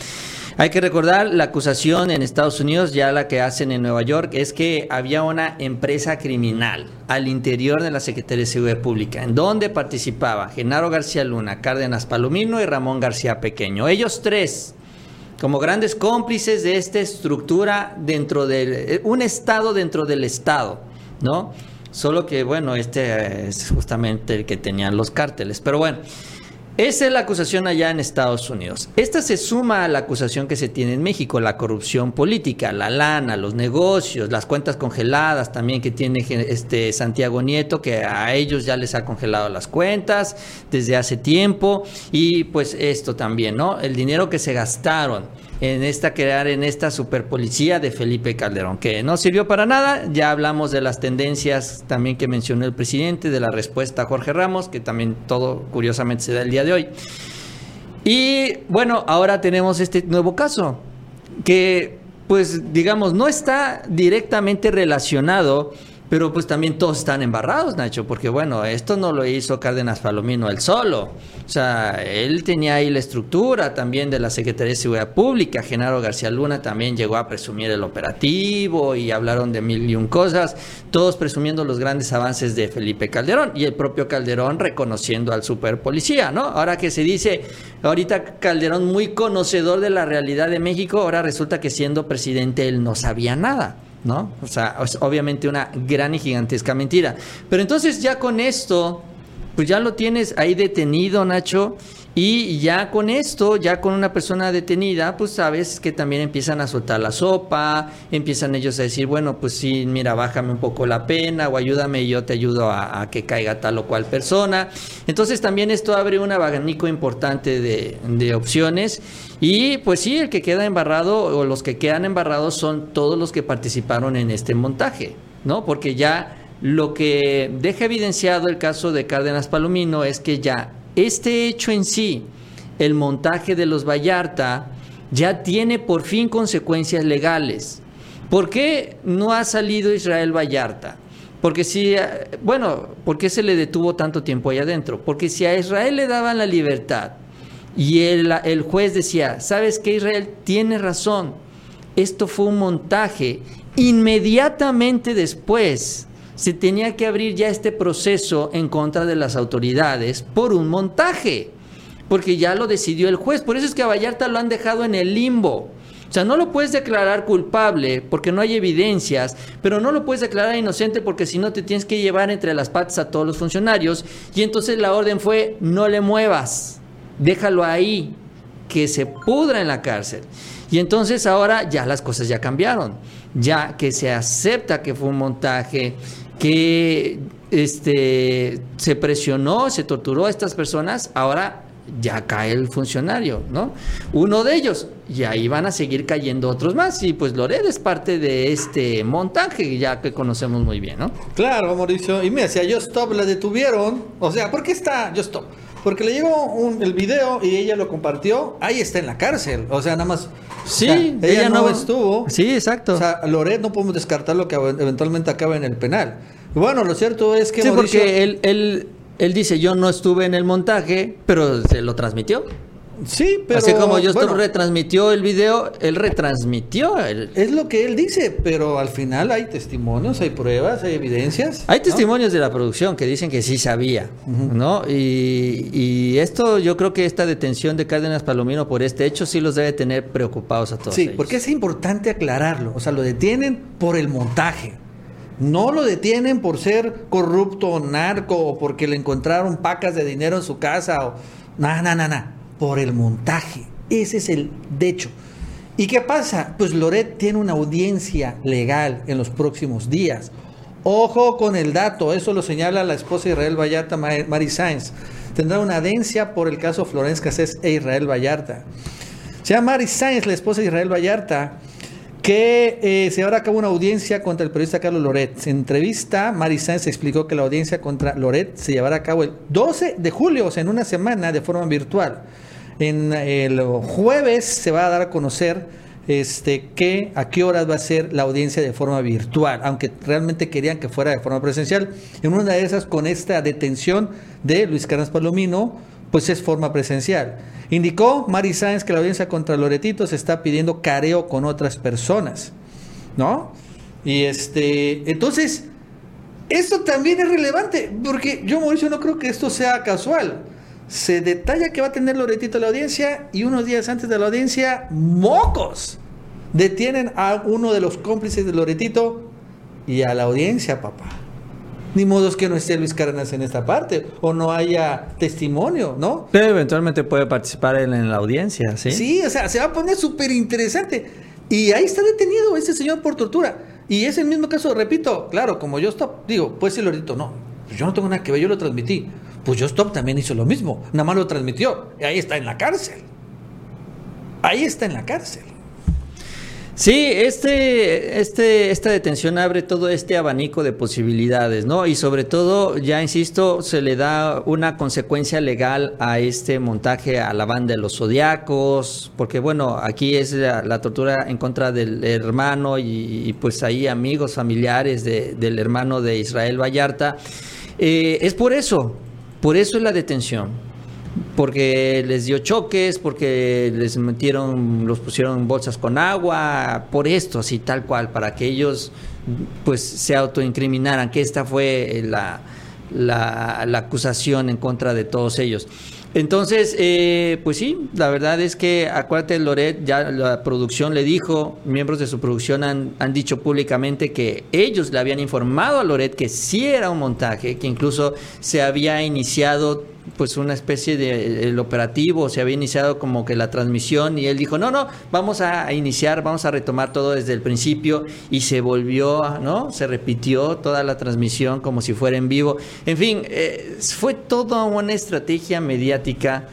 Hay que recordar la acusación en Estados Unidos, ya la que hacen en Nueva York, es que había una empresa criminal al interior de la Secretaría de Seguridad Pública, en donde participaba Genaro García Luna, Cárdenas Palomino y Ramón García Pequeño. Ellos tres, como grandes cómplices de esta estructura dentro de eh, un Estado dentro del Estado, ¿no? Solo que, bueno, este es justamente el que tenían los cárteles. Pero bueno, esa es la acusación allá en Estados Unidos. Esta se suma a la acusación que se tiene en México, la corrupción política, la lana, los negocios, las cuentas congeladas también que tiene este Santiago Nieto, que a ellos ya les ha congelado las cuentas desde hace tiempo. Y pues esto también, ¿no? El dinero que se gastaron en esta crear en esta superpolicía de Felipe Calderón, que no sirvió para nada. Ya hablamos de las tendencias también que mencionó el presidente, de la respuesta a Jorge Ramos, que también todo curiosamente se da el día de hoy. Y bueno, ahora tenemos este nuevo caso, que pues digamos no está directamente relacionado pero pues también todos están embarrados, Nacho, porque bueno, esto no lo hizo Cárdenas Palomino él solo. O sea, él tenía ahí la estructura también de la Secretaría de Seguridad Pública. Genaro García Luna también llegó a presumir el operativo y hablaron de mil y un cosas, todos presumiendo los grandes avances de Felipe Calderón y el propio Calderón reconociendo al super policía, ¿no? Ahora que se dice, ahorita Calderón muy conocedor de la realidad de México, ahora resulta que siendo presidente él no sabía nada. ¿No? O sea, es obviamente una gran y gigantesca mentira. Pero entonces ya con esto, pues ya lo tienes ahí detenido, Nacho, y ya con esto, ya con una persona detenida, pues sabes que también empiezan a soltar la sopa, empiezan ellos a decir, bueno, pues sí, mira, bájame un poco la pena o ayúdame y yo te ayudo a, que caiga tal o cual persona. Entonces también esto abre un abanico importante de, de opciones y pues sí, el que queda embarrado o los que quedan embarrados son todos los que participaron en este montaje, ¿no? Porque ya lo que deja evidenciado el caso de Cárdenas Palomino es que ya este hecho en sí, el montaje de los Vallarta, ya tiene por fin consecuencias legales. ¿Por qué no ha salido Israel Vallarta? Porque si, bueno, ¿por qué se le detuvo tanto tiempo ahí adentro? Porque si a Israel le daban la libertad y el, el juez decía, ¿sabes qué Israel? Tiene razón, esto fue un montaje, inmediatamente después se tenía que abrir ya este proceso en contra de las autoridades por un montaje, porque ya lo decidió el juez. Por eso es que a Vallarta lo han dejado en el limbo, O sea, no lo puedes declarar culpable porque no hay evidencias, pero no lo puedes declarar inocente porque si no te tienes que llevar entre las patas a todos los funcionarios. Y entonces la orden fue, no le muevas, déjalo ahí, que se pudra en la cárcel. Y entonces ahora ya las cosas ya cambiaron, ya que se acepta que fue un montaje, que este, se presionó, se torturó a estas personas, ahora ya cae el funcionario, ¿no? Uno de ellos, y ahí van a seguir cayendo otros más, y pues Loret es parte de este montaje, ya que conocemos muy bien, ¿no? Claro, Mauricio. Y mira, si a Just Stop la detuvieron, o sea, ¿por qué está Just Stop? Porque le llegó un- el video y ella lo compartió, ahí está en la cárcel. O sea, nada más. Sí, o sea, ella, ella no, no- estuvo. Sí, exacto. O sea, Loret no podemos descartar lo que eventualmente acaba en el penal. Bueno, lo cierto es que sí, Mauricio- porque él, él, él dice, yo no estuve en el montaje, pero se lo transmitió. Sí, pero. Así como yo bueno, retransmitió el video, él retransmitió el... Es lo que él dice, pero al final hay testimonios, hay pruebas, hay evidencias. Hay ¿no? testimonios de la producción que dicen que sí sabía, ¿no? Y, y esto, yo creo que esta detención de Cárdenas Palomino por este hecho sí los debe tener preocupados a todos. Sí, ellos. porque es importante aclararlo. O sea, lo detienen por el montaje. No lo detienen por ser corrupto o narco o porque le encontraron pacas de dinero en su casa o nada, nada, nada. Por el montaje. Ese es el de hecho. ¿Y qué pasa? Pues Loret tiene una audiencia legal en los próximos días. Ojo con el dato, eso lo señala la esposa de Israel Vallarta, Ma- Mari Sáenz. Tendrá una audiencia por el caso Florence Cassés e Israel Vallarta. Se llama Mari Sáenz, la esposa de Israel Vallarta, que eh, se llevará a cabo una audiencia contra el periodista Carlos Loret. En entrevista, Mari Sáenz explicó que la audiencia contra Loret se llevará a cabo el 12 de julio, o sea, en una semana, de forma virtual. En el jueves se va a dar a conocer este, que a qué horas va a ser la audiencia de forma virtual, aunque realmente querían que fuera de forma presencial. En una de esas, con esta detención de Luis Carlos Palomino, pues es forma presencial. Indicó Mari Sáenz que la audiencia contra Loretito se está pidiendo careo con otras personas, ¿no? Y este, entonces, esto también es relevante, porque yo, Mauricio, no creo que esto sea casual. Se detalla que va a tener Loretito la audiencia y unos días antes de la audiencia, mocos, detienen a uno de los cómplices de Loretito y a la audiencia, papá. Ni modo que no esté Luis Cárdenas en esta parte o no haya testimonio, ¿no? Pero eventualmente puede participar en, en la audiencia, ¿sí? Sí, o sea, se va a poner súper interesante. Y ahí está detenido este señor por tortura. Y es el mismo caso, repito, claro, como yo stop, digo, pues el Loretito, no, yo no tengo nada que ver, yo lo transmití. Pues yo stop también hizo lo mismo, nada más lo transmitió. Y ahí está en la cárcel. Ahí está en la cárcel. Sí, este, este, esta detención abre todo este abanico de posibilidades, ¿no? Y sobre todo, ya insisto, se le da una consecuencia legal a este montaje a la banda de los zodiacos, porque bueno, aquí es la, tortura en contra del hermano y, pues ahí amigos, familiares de- del hermano de Israel Vallarta. Eh, es por eso, por eso es la detención porque les dio choques, porque les metieron, los pusieron bolsas con agua, por esto, así tal cual, para que ellos pues se autoincriminaran, que esta fue la, la, la acusación en contra de todos ellos. Entonces, eh, pues sí, la verdad es que acuérdate, Loret, ya la producción le dijo, miembros de su producción han, han dicho públicamente que ellos le habían informado a Loret que sí era un montaje, que incluso se había iniciado pues una especie de el operativo, se había iniciado como que la transmisión y él dijo, no, no, vamos a iniciar, vamos a retomar todo desde el principio y se volvió, ¿no? Se repitió toda la transmisión como si fuera en vivo. En fin, eh, fue toda una estrategia mediática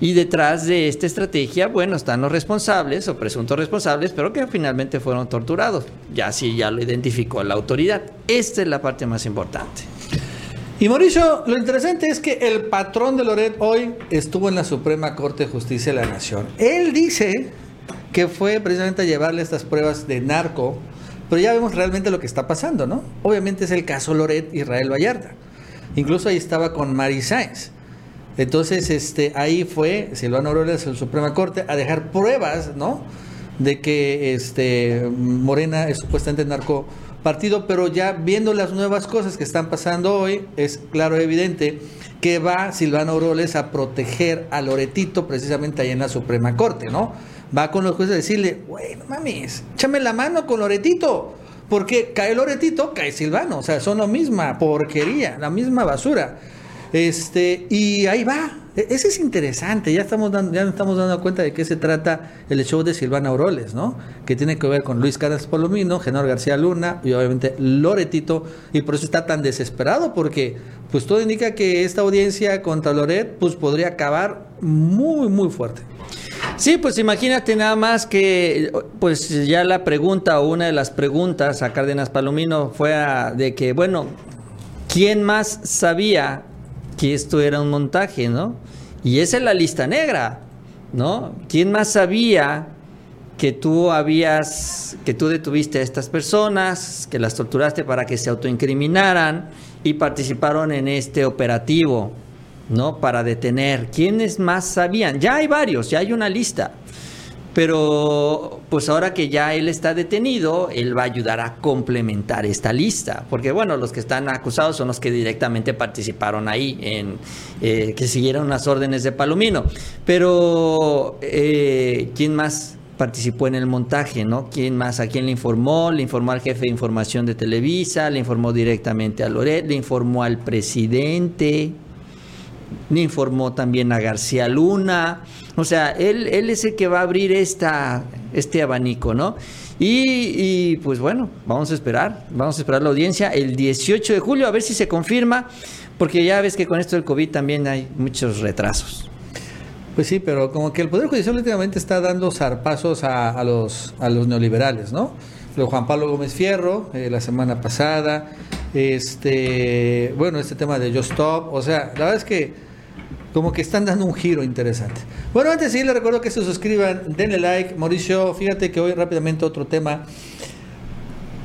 y detrás de esta estrategia, bueno, están los responsables o presuntos responsables, pero que finalmente fueron torturados. Ya sí, ya lo identificó la autoridad. Esta es la parte más importante. Y Mauricio, lo interesante es que el patrón de Loret hoy estuvo en la Suprema Corte de Justicia de la Nación. Él dice que fue precisamente a llevarle estas pruebas de narco, pero ya vemos realmente lo que está pasando, ¿no? Obviamente es el caso Loret Israel Vallarta. Incluso ahí estaba con Mari Sáenz. Entonces, este, ahí fue Silvano Aureoles en la Suprema Corte a dejar pruebas, ¿no? De que este, Morena es supuestamente narco partido, pero ya viendo las nuevas cosas que están pasando hoy, es claro, evidente que va Silvano Aureoles a proteger a Loretito precisamente ahí en la Suprema Corte, ¿no? va con los jueces a decirle, bueno, mames, échame la mano con Loretito. Porque cae Loretito, cae Silvano. O sea, son la misma porquería, la misma basura. Este, y ahí va. E, ese es interesante. Ya estamos dando, estamos dando cuenta de qué se trata el show de Silvana Auroles, ¿no? Que tiene que ver con Luis Carlos Palomino, Genaro García Luna y obviamente Loretito. Y por eso está tan desesperado, porque pues todo indica que esta audiencia contra Loret pues podría acabar muy, muy fuerte. Sí, pues imagínate nada más que, pues ya la pregunta o una de las preguntas a Cárdenas Palomino fue de que, bueno, ¿quién más sabía que esto era un montaje, no? Y esa es la lista negra, ¿no? ¿Quién más sabía que tú habías, que tú detuviste a estas personas, que las torturaste para que se autoincriminaran y participaron en este operativo, ¿no? Para detener. ¿Quiénes más sabían? Ya hay varios, ya hay una lista. Pero pues ahora que ya él está detenido, él va a ayudar a complementar esta lista. Porque bueno, los que están acusados son los que directamente participaron ahí, en eh, que siguieron las órdenes de Palomino. Pero, eh, ¿quién más participó en el montaje? ¿no? ¿Quién más? ¿A quién le informó? Le informó al jefe de información de Televisa, le informó directamente a Loret, le informó al presidente informó también a García Luna. O sea, él, él es el que va a abrir esta, este abanico, ¿no? Y, pues bueno, vamos a esperar, vamos a esperar la audiencia el 18 de julio, a ver si se confirma, porque ya ves que con esto del COVID también hay muchos retrasos. Pues sí, pero como que el Poder Judicial últimamente está dando zarpazos a, a los, a los neoliberales, ¿no? Lo Juan Pablo Gómez Fierro, eh, la semana pasada, este, bueno, este tema de Just Stop, o sea, la verdad es que como que están dando un giro interesante. Bueno, antes sí les recuerdo que se suscriban, denle like, Mauricio, fíjate que hoy rápidamente otro tema.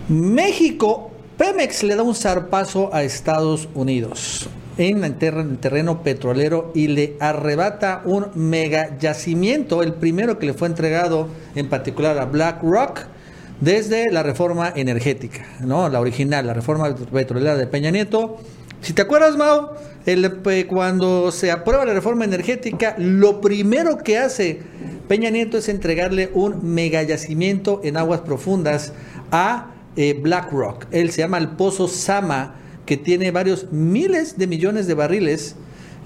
México, Pemex le da un zarpazo a Estados Unidos en el ter- en terreno petrolero y le arrebata un mega yacimiento, el primero que le fue entregado en particular a BlackRock desde la reforma energética, ¿no? La original, la reforma petrolera de Peña Nieto. Si te acuerdas, Mau, el, eh, cuando se aprueba la reforma energética, lo primero que hace Peña Nieto es entregarle un mega yacimiento en aguas profundas a eh, BlackRock. Él se llama el Pozo Sama, que tiene varios miles de millones de barriles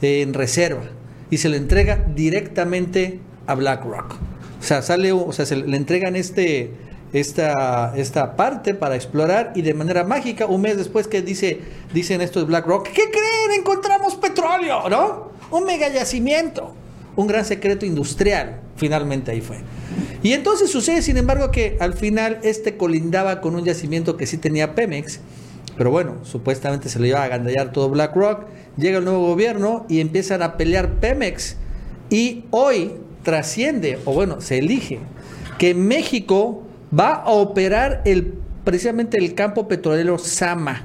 eh, en reserva y se le entrega directamente a BlackRock. O sea, sale, o sea, se le entregan este, esta, esta parte para explorar y de manera mágica, un mes después que dice, dicen de BlackRock, ¿qué creen? Encontramos petróleo, ¿no? Un mega yacimiento, un gran secreto industrial, finalmente ahí fue. Y entonces sucede, sin embargo, que al final este colindaba con un yacimiento que sí tenía Pemex, pero bueno, supuestamente se le iba a agandallar todo BlackRock, llega el nuevo gobierno y empiezan a pelear Pemex y hoy trasciende, o bueno, se elige que México va a operar el, precisamente el campo petrolero Sama,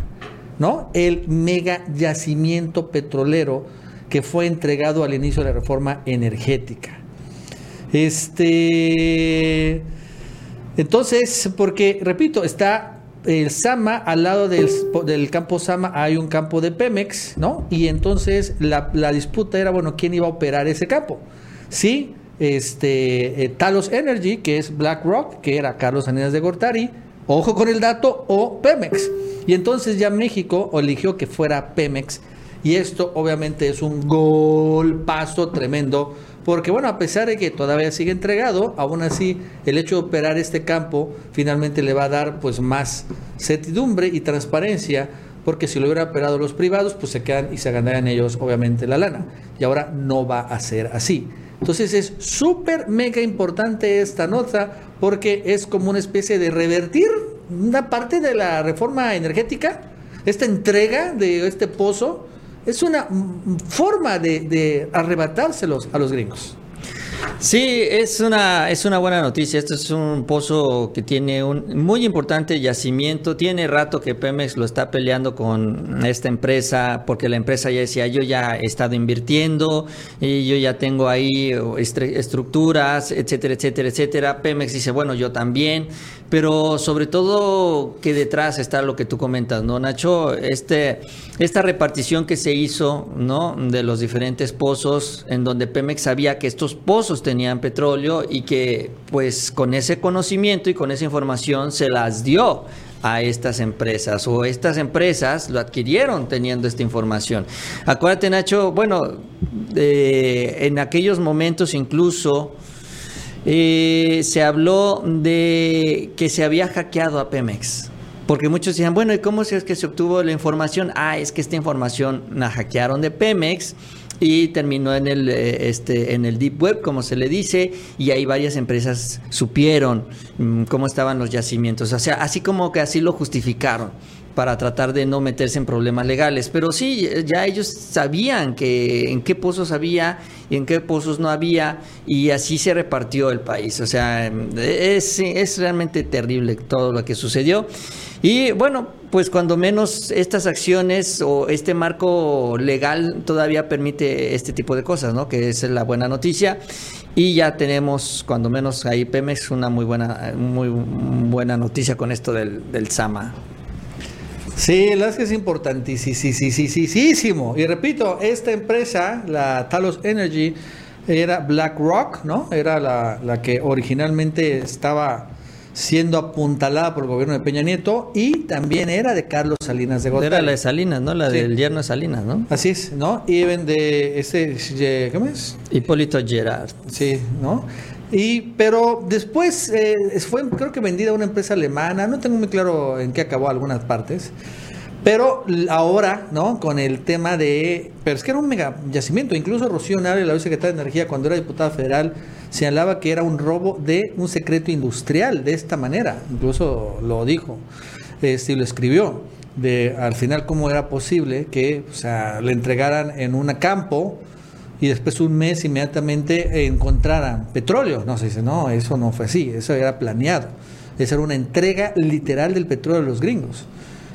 ¿no? El mega yacimiento petrolero que fue entregado al inicio de la reforma energética. Este. Entonces, porque, repito, está el Sama al lado del, del campo Sama, hay un campo de Pemex, ¿no? Y entonces la, la disputa era, bueno, ¿quién iba a operar ese campo? Sí, este, eh, Talos Energy, que es BlackRock, que era Carlos Salinas de Gortari, ojo con el dato, o Pemex. Y entonces ya México eligió que fuera Pemex. Y esto obviamente es un golpazo tremendo, porque bueno, a pesar de que todavía sigue entregado, aún así el hecho de operar este campo finalmente le va a dar pues más certidumbre y transparencia, porque si lo hubiera operado los privados, pues se quedan y se ganarían ellos obviamente la lana. Y ahora no va a ser así. Entonces es súper mega importante esta nota porque es como una especie de revertir una parte de la reforma energética, esta entrega de este pozo, es una forma de, de arrebatárselos a los gringos. Sí, es una, es una buena noticia. Esto es un pozo que tiene un muy importante yacimiento. Tiene rato que Pemex lo está peleando con esta empresa porque la empresa ya decía, yo ya he estado invirtiendo y yo ya tengo ahí estructuras, etcétera, etcétera, etcétera. Pemex dice, bueno, yo también. Pero sobre todo que detrás está lo que tú comentas, ¿no, Nacho? Este, esta repartición que se hizo, ¿no? De los diferentes pozos en donde Pemex sabía que estos pozos pozos tenían petróleo y que pues con ese conocimiento y con esa información se las dio a estas empresas o estas empresas lo adquirieron teniendo esta información. Acuérdate Nacho, bueno, eh, en aquellos momentos incluso eh, se habló de que se había hackeado a Pemex. Porque muchos decían, bueno, ¿y cómo es que se obtuvo la información? Ah, es que esta información la hackearon de Pemex y terminó en el, eh, este, en el Deep Web, como se le dice, y ahí varias empresas supieron mm, cómo estaban los yacimientos. O sea, así como que así lo justificaron para tratar de no meterse en problemas legales. Pero sí, ya ellos sabían que en qué pozos había y en qué pozos no había, y así se repartió el país. O sea, es, es realmente terrible todo lo que sucedió. Y bueno, pues cuando menos estas acciones o este marco legal todavía permite este tipo de cosas, ¿no? Que es la buena noticia. Y ya tenemos, cuando menos ahí Pemex, una muy buena, muy buena noticia con esto del, del Sama. Sí, la es que es importantísimo. Y repito, esta empresa, la Talos Energy, era BlackRock, ¿no? Era la, la que originalmente estaba siendo apuntalada por el gobierno de Peña Nieto y también era de Carlos Salinas de Gortari. Era la de Salinas, ¿no? La del yerno de Salinas, ¿no? Así es, ¿no? Y de ese, ¿cómo es? Hipólito Gerard. Sí, ¿no? Y, pero después eh, fue, creo que vendida a una empresa alemana, no tengo muy claro en qué acabó algunas partes. Pero ahora, ¿no? Con el tema de. Pero es que era un mega yacimiento. Incluso Rocío Nave, la vicesecretaria de Energía, cuando era diputada federal, señalaba que era un robo de un secreto industrial, de esta manera. Incluso lo dijo, este, lo escribió. De al final, cómo era posible que sea, le entregaran en un campo y después un mes inmediatamente encontraran petróleo. No se dice, no, eso no fue así, eso era planeado. Esa era una entrega literal del petróleo de los gringos.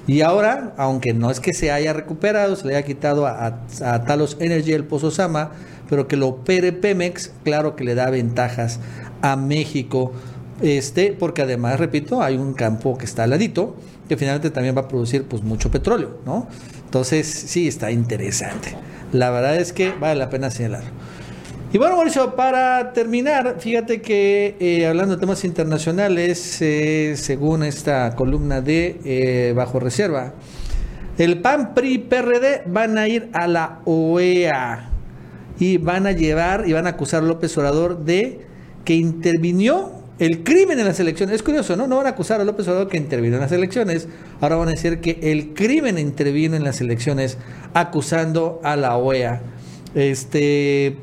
Y ahora, aunque no es que se haya recuperado, se le haya quitado a, Talos Energy el Pozo Sama, pero que lo opere Pemex, claro que le da ventajas a México, este, porque además, repito, hay un campo que está al ladito, que finalmente también va a producir pues mucho petróleo, ¿no? Entonces, sí, está interesante. La verdad es que vale la pena señalar. Y bueno, Mauricio, para terminar, fíjate que eh, hablando de temas internacionales, eh, según esta columna de eh, Bajo Reserva, el PAN, PRI, PRD van a ir a la OEA y van a llevar y van a acusar a López Obrador de que intervinió el crimen en las elecciones. Es curioso, ¿no? No van a acusar a López Obrador que intervino en las elecciones, ahora van a decir que el crimen intervino en las elecciones acusando a la OEA. Este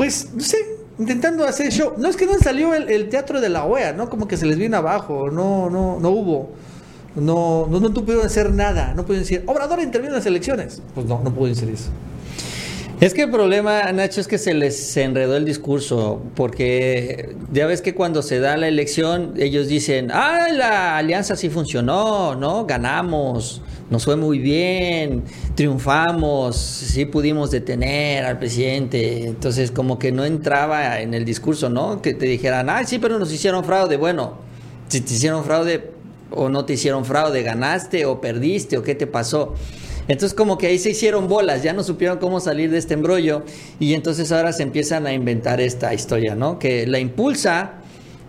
pues, no sé, intentando hacer show. No es que no salió el, teatro de la OEA, ¿no? Como que se les vino abajo, no, no, no hubo. No, no, no pudieron hacer nada, no pudieron decir, Obrador intervino en las elecciones. Pues no, no pueden decir eso. Es que el problema, Nacho, es que se les enredó el discurso, porque ya ves que cuando se da la elección, ellos dicen, ah, la alianza sí funcionó, ¿no? Ganamos, nos fue muy bien, triunfamos, sí pudimos detener al presidente. Entonces, como que no entraba en el discurso, ¿no? Que te dijeran, ah, sí, pero nos hicieron fraude. Bueno, si te hicieron fraude o no te hicieron fraude, ganaste o perdiste o qué te pasó. Entonces como que ahí se hicieron bolas, ya no supieron cómo salir de este embrollo y entonces ahora se empiezan a inventar esta historia, ¿no? Que la impulsa,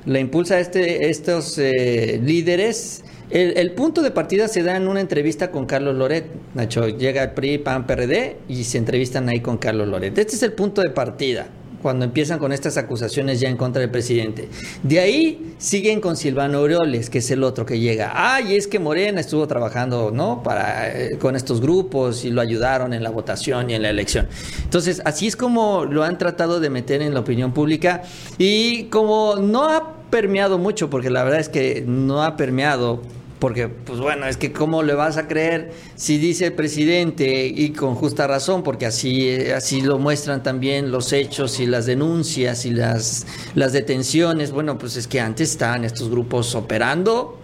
la impulsa este, estos eh, líderes el, punto de partida se da en una entrevista con Carlos Loret. Nacho, llega el PRI, PAN, PRD y se entrevistan ahí con Carlos Loret. Este es el punto de partida cuando empiezan con estas acusaciones ya en contra del presidente. De ahí siguen con Silvano Aureoles, que es el otro que llega. Ay, es que Morena estuvo trabajando, ¿no? Para, eh, con estos grupos y lo ayudaron en la votación y en la elección. Entonces, así es como lo han tratado de meter en la opinión pública y como no ha permeado mucho, porque la verdad es que no ha permeado porque, pues bueno, es que cómo le vas a creer si dice el presidente y con justa razón, porque así, así lo muestran también los hechos y las denuncias y las, las detenciones. Bueno, pues es que antes estaban estos grupos operando,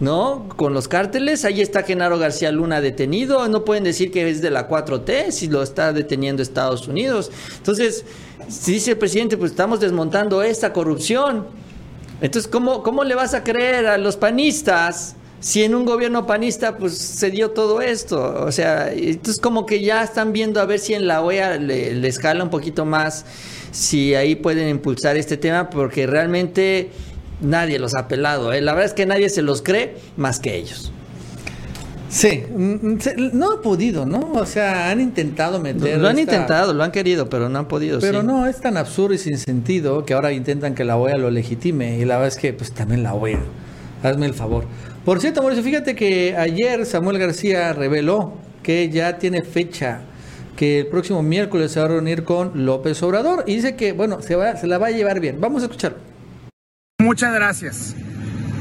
¿no? Con los cárteles. Ahí está Genaro García Luna detenido. No pueden decir que es de la 4T si lo está deteniendo Estados Unidos. Entonces, si dice el presidente, pues estamos desmontando esta corrupción. Entonces, ¿cómo, cómo le vas a creer a los panistas? Si en un gobierno panista pues se dio todo esto. O sea, entonces como que ya están viendo a ver si en la OEA le, les jala un poquito más, si ahí pueden impulsar este tema, porque realmente nadie los ha pelado. ¿eh? La verdad es que nadie se los cree más que ellos. Sí, mm, no ha podido, ¿no? O sea, han intentado meter. Lo han esta- intentado, lo han querido, pero no han podido. Pero sí. no, es tan absurdo y sin sentido que ahora intentan que la OEA lo legitime. Y la verdad es que, pues también la OEA. Hazme el favor. Por cierto, Mauricio, fíjate que ayer Samuel García reveló que ya tiene fecha. Que el próximo miércoles se va a reunir con López Obrador. Y dice que, bueno, se, va, se la va a llevar bien. Vamos a escucharlo. Muchas gracias,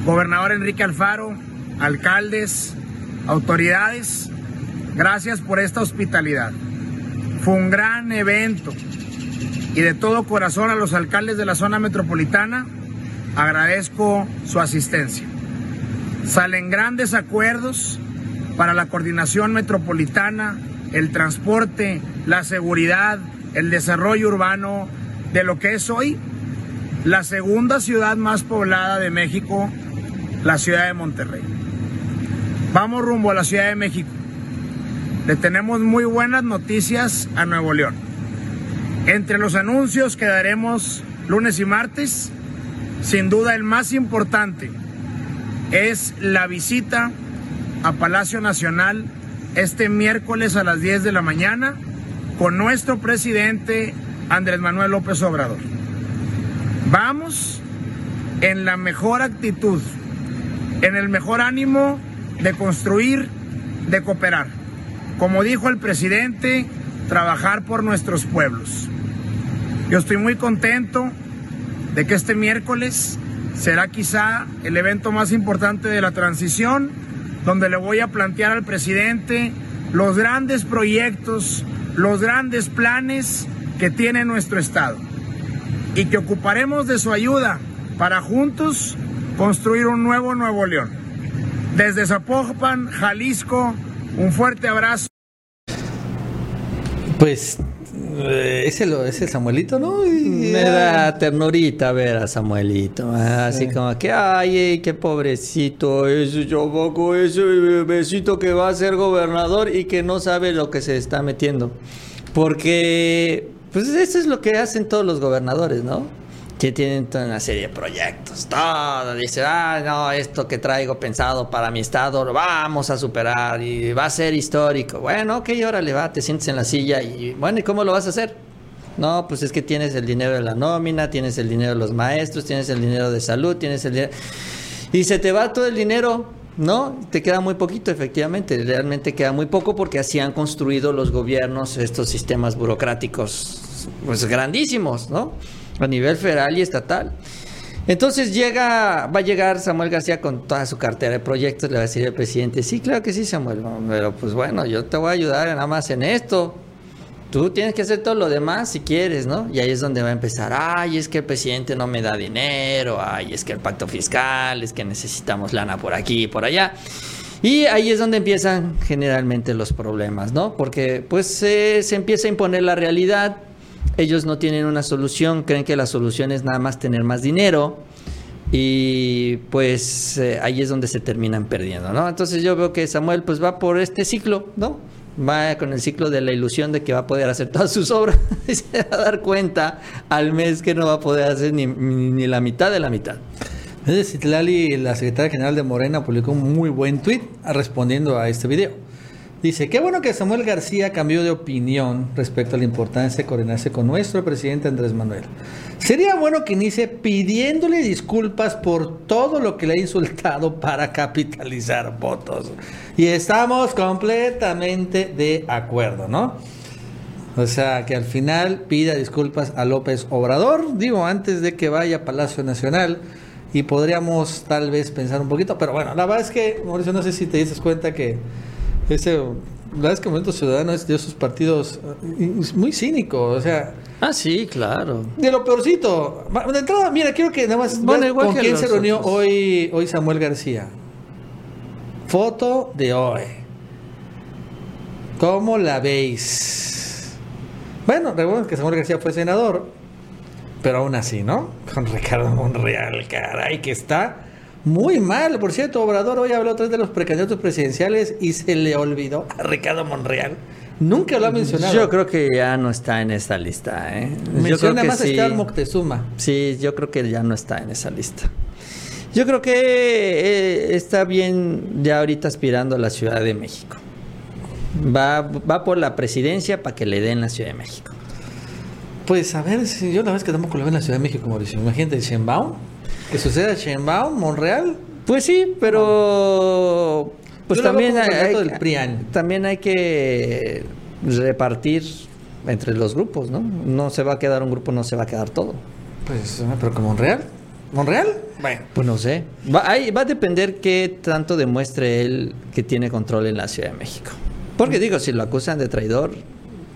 gobernador Enrique Alfaro, alcaldes, autoridades, gracias por esta hospitalidad. Fue un gran evento y de todo corazón a los alcaldes de la zona metropolitana agradezco su asistencia. Salen grandes acuerdos para la coordinación metropolitana, el transporte, la seguridad, el desarrollo urbano de lo que es hoy la segunda ciudad más poblada de México, la ciudad de Monterrey. Vamos rumbo a la Ciudad de México. Le tenemos muy buenas noticias a Nuevo León. Entre los anuncios que daremos lunes y martes, sin duda el más importante es la visita a Palacio Nacional este miércoles a las 10 de la mañana con nuestro presidente Andrés Manuel López Obrador. Vamos en la mejor actitud, en el mejor ánimo de construir, de cooperar. Como dijo el presidente, trabajar por nuestros pueblos. Yo estoy muy contento de que este miércoles será quizá el evento más importante de la transición, donde le voy a plantear al presidente los grandes proyectos, los grandes planes que tiene nuestro Estado y que ocuparemos de su ayuda para juntos construir un nuevo Nuevo León. Desde Zapopan, Jalisco, un fuerte abrazo. Pues, eh, ese, lo, ese Samuelito, ¿no? Y- Me da ternurita ver a Samuelito, ah, así como que, ay, eh, qué pobrecito, ese chamaco, ese bebecito que va a ser gobernador y que no sabe lo que se está metiendo. Porque, pues eso es lo que hacen todos los gobernadores, ¿no? Que tienen toda una serie de proyectos, todo, dice, ah, no, esto que traigo pensado para mi estado lo vamos a superar y va a ser histórico. Bueno, ok, órale, va, te sientes en la silla y, bueno, ¿y cómo lo vas a hacer? No, pues es que tienes el dinero de la nómina, tienes el dinero de los maestros, tienes el dinero de salud, tienes el dinero... Y se te va todo el dinero, ¿no? Te queda muy poquito, efectivamente. Realmente queda muy poco porque así han construido los gobiernos estos sistemas burocráticos, pues grandísimos, ¿no? A nivel federal y estatal. Entonces llega, va a llegar Samuel García con toda su cartera de proyectos, le va a decir el presidente, sí, claro que sí, Samuel, pero pues bueno, yo te voy a ayudar nada más en esto. Tú tienes que hacer todo lo demás si quieres, ¿no? Y ahí es donde va a empezar, ay, es que el presidente no me da dinero, ay, es que el pacto fiscal, es que necesitamos lana por aquí y por allá. Y ahí es donde empiezan generalmente los problemas, ¿no? Porque pues eh, se empieza a imponer la realidad, ellos no tienen una solución, creen que la solución es nada más tener más dinero y pues eh, ahí es donde se terminan perdiendo, ¿no? Entonces yo veo que Samuel pues va por este ciclo, ¿no? Va con el ciclo de la ilusión de que va a poder hacer todas sus obras y se va a dar cuenta al mes que no va a poder hacer ni, ni- ni la mitad de la mitad. Desde Citlali, la secretaria general de Morena, publicó un muy buen tuit respondiendo a este video. Dice, qué bueno que Samuel García cambió de opinión respecto a la importancia de coordinarse con nuestro presidente Andrés Manuel. Sería bueno que inicie pidiéndole disculpas por todo lo que le ha insultado para capitalizar votos. Y estamos completamente de acuerdo, ¿no? O sea, que al final pida disculpas a López Obrador, digo, antes de que vaya a Palacio Nacional. Y podríamos tal vez pensar un poquito, pero bueno, la verdad es que, Mauricio, no sé si te dices cuenta que ese, la verdad es que Movimiento Ciudadano es de esos partidos eh, es muy cínico, o sea, Ah, sí, claro. de lo peorcito. De entrada, mira, quiero que nada más Bueno, igual con que quién se reunió otros. hoy, hoy Samuel García. Foto de hoy. ¿Cómo la veis? Bueno, recuerden que Samuel García fue senador, pero aún así, ¿no? Con Ricardo Monreal, caray, que está Muy mal, por cierto, Obrador hoy habló otra vez de los precandidatos presidenciales y se le olvidó a Ricardo Monreal. Nunca lo ha mencionado. Yo creo que ya no está en esta lista. ¿eh? yo creo Menciona que más sí. Moctezuma. Sí, yo creo que ya no está en esa lista. Yo creo que eh, está bien ya ahorita aspirando a la Ciudad de México. Va, va por la presidencia para que le den la Ciudad de México. Pues a ver, si yo la vez que tampoco lo veo en la Ciudad de México, Mauricio. Imagínate, Shenbaum. Que suceda Shenbaum, Monreal. Pues sí, pero pues Yo también hay, hay- del PRIAN. también hay que repartir entre los grupos, ¿no? No se va a quedar un grupo, no se va a quedar todo. Pues, pero con Monreal. ¿Monreal? Bueno. Pues no sé. Va, va a depender qué tanto demuestre él que tiene control en la Ciudad de México. Porque digo, si lo acusan de traidor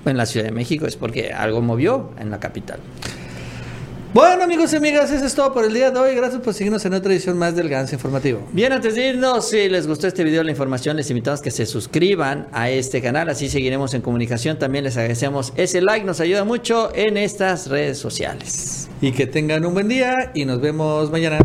en la Ciudad de México es porque algo movió en la capital. Bueno, amigos y amigas, eso es todo por el día de hoy. Gracias por seguirnos en otra edición más del Ganso Informativo. Bien, antes de irnos, si les gustó este video, la información, les invitamos a que se suscriban a este canal, así seguiremos en comunicación. También les agradecemos ese like, nos ayuda mucho en estas redes sociales. Y que tengan un buen día y nos vemos mañana.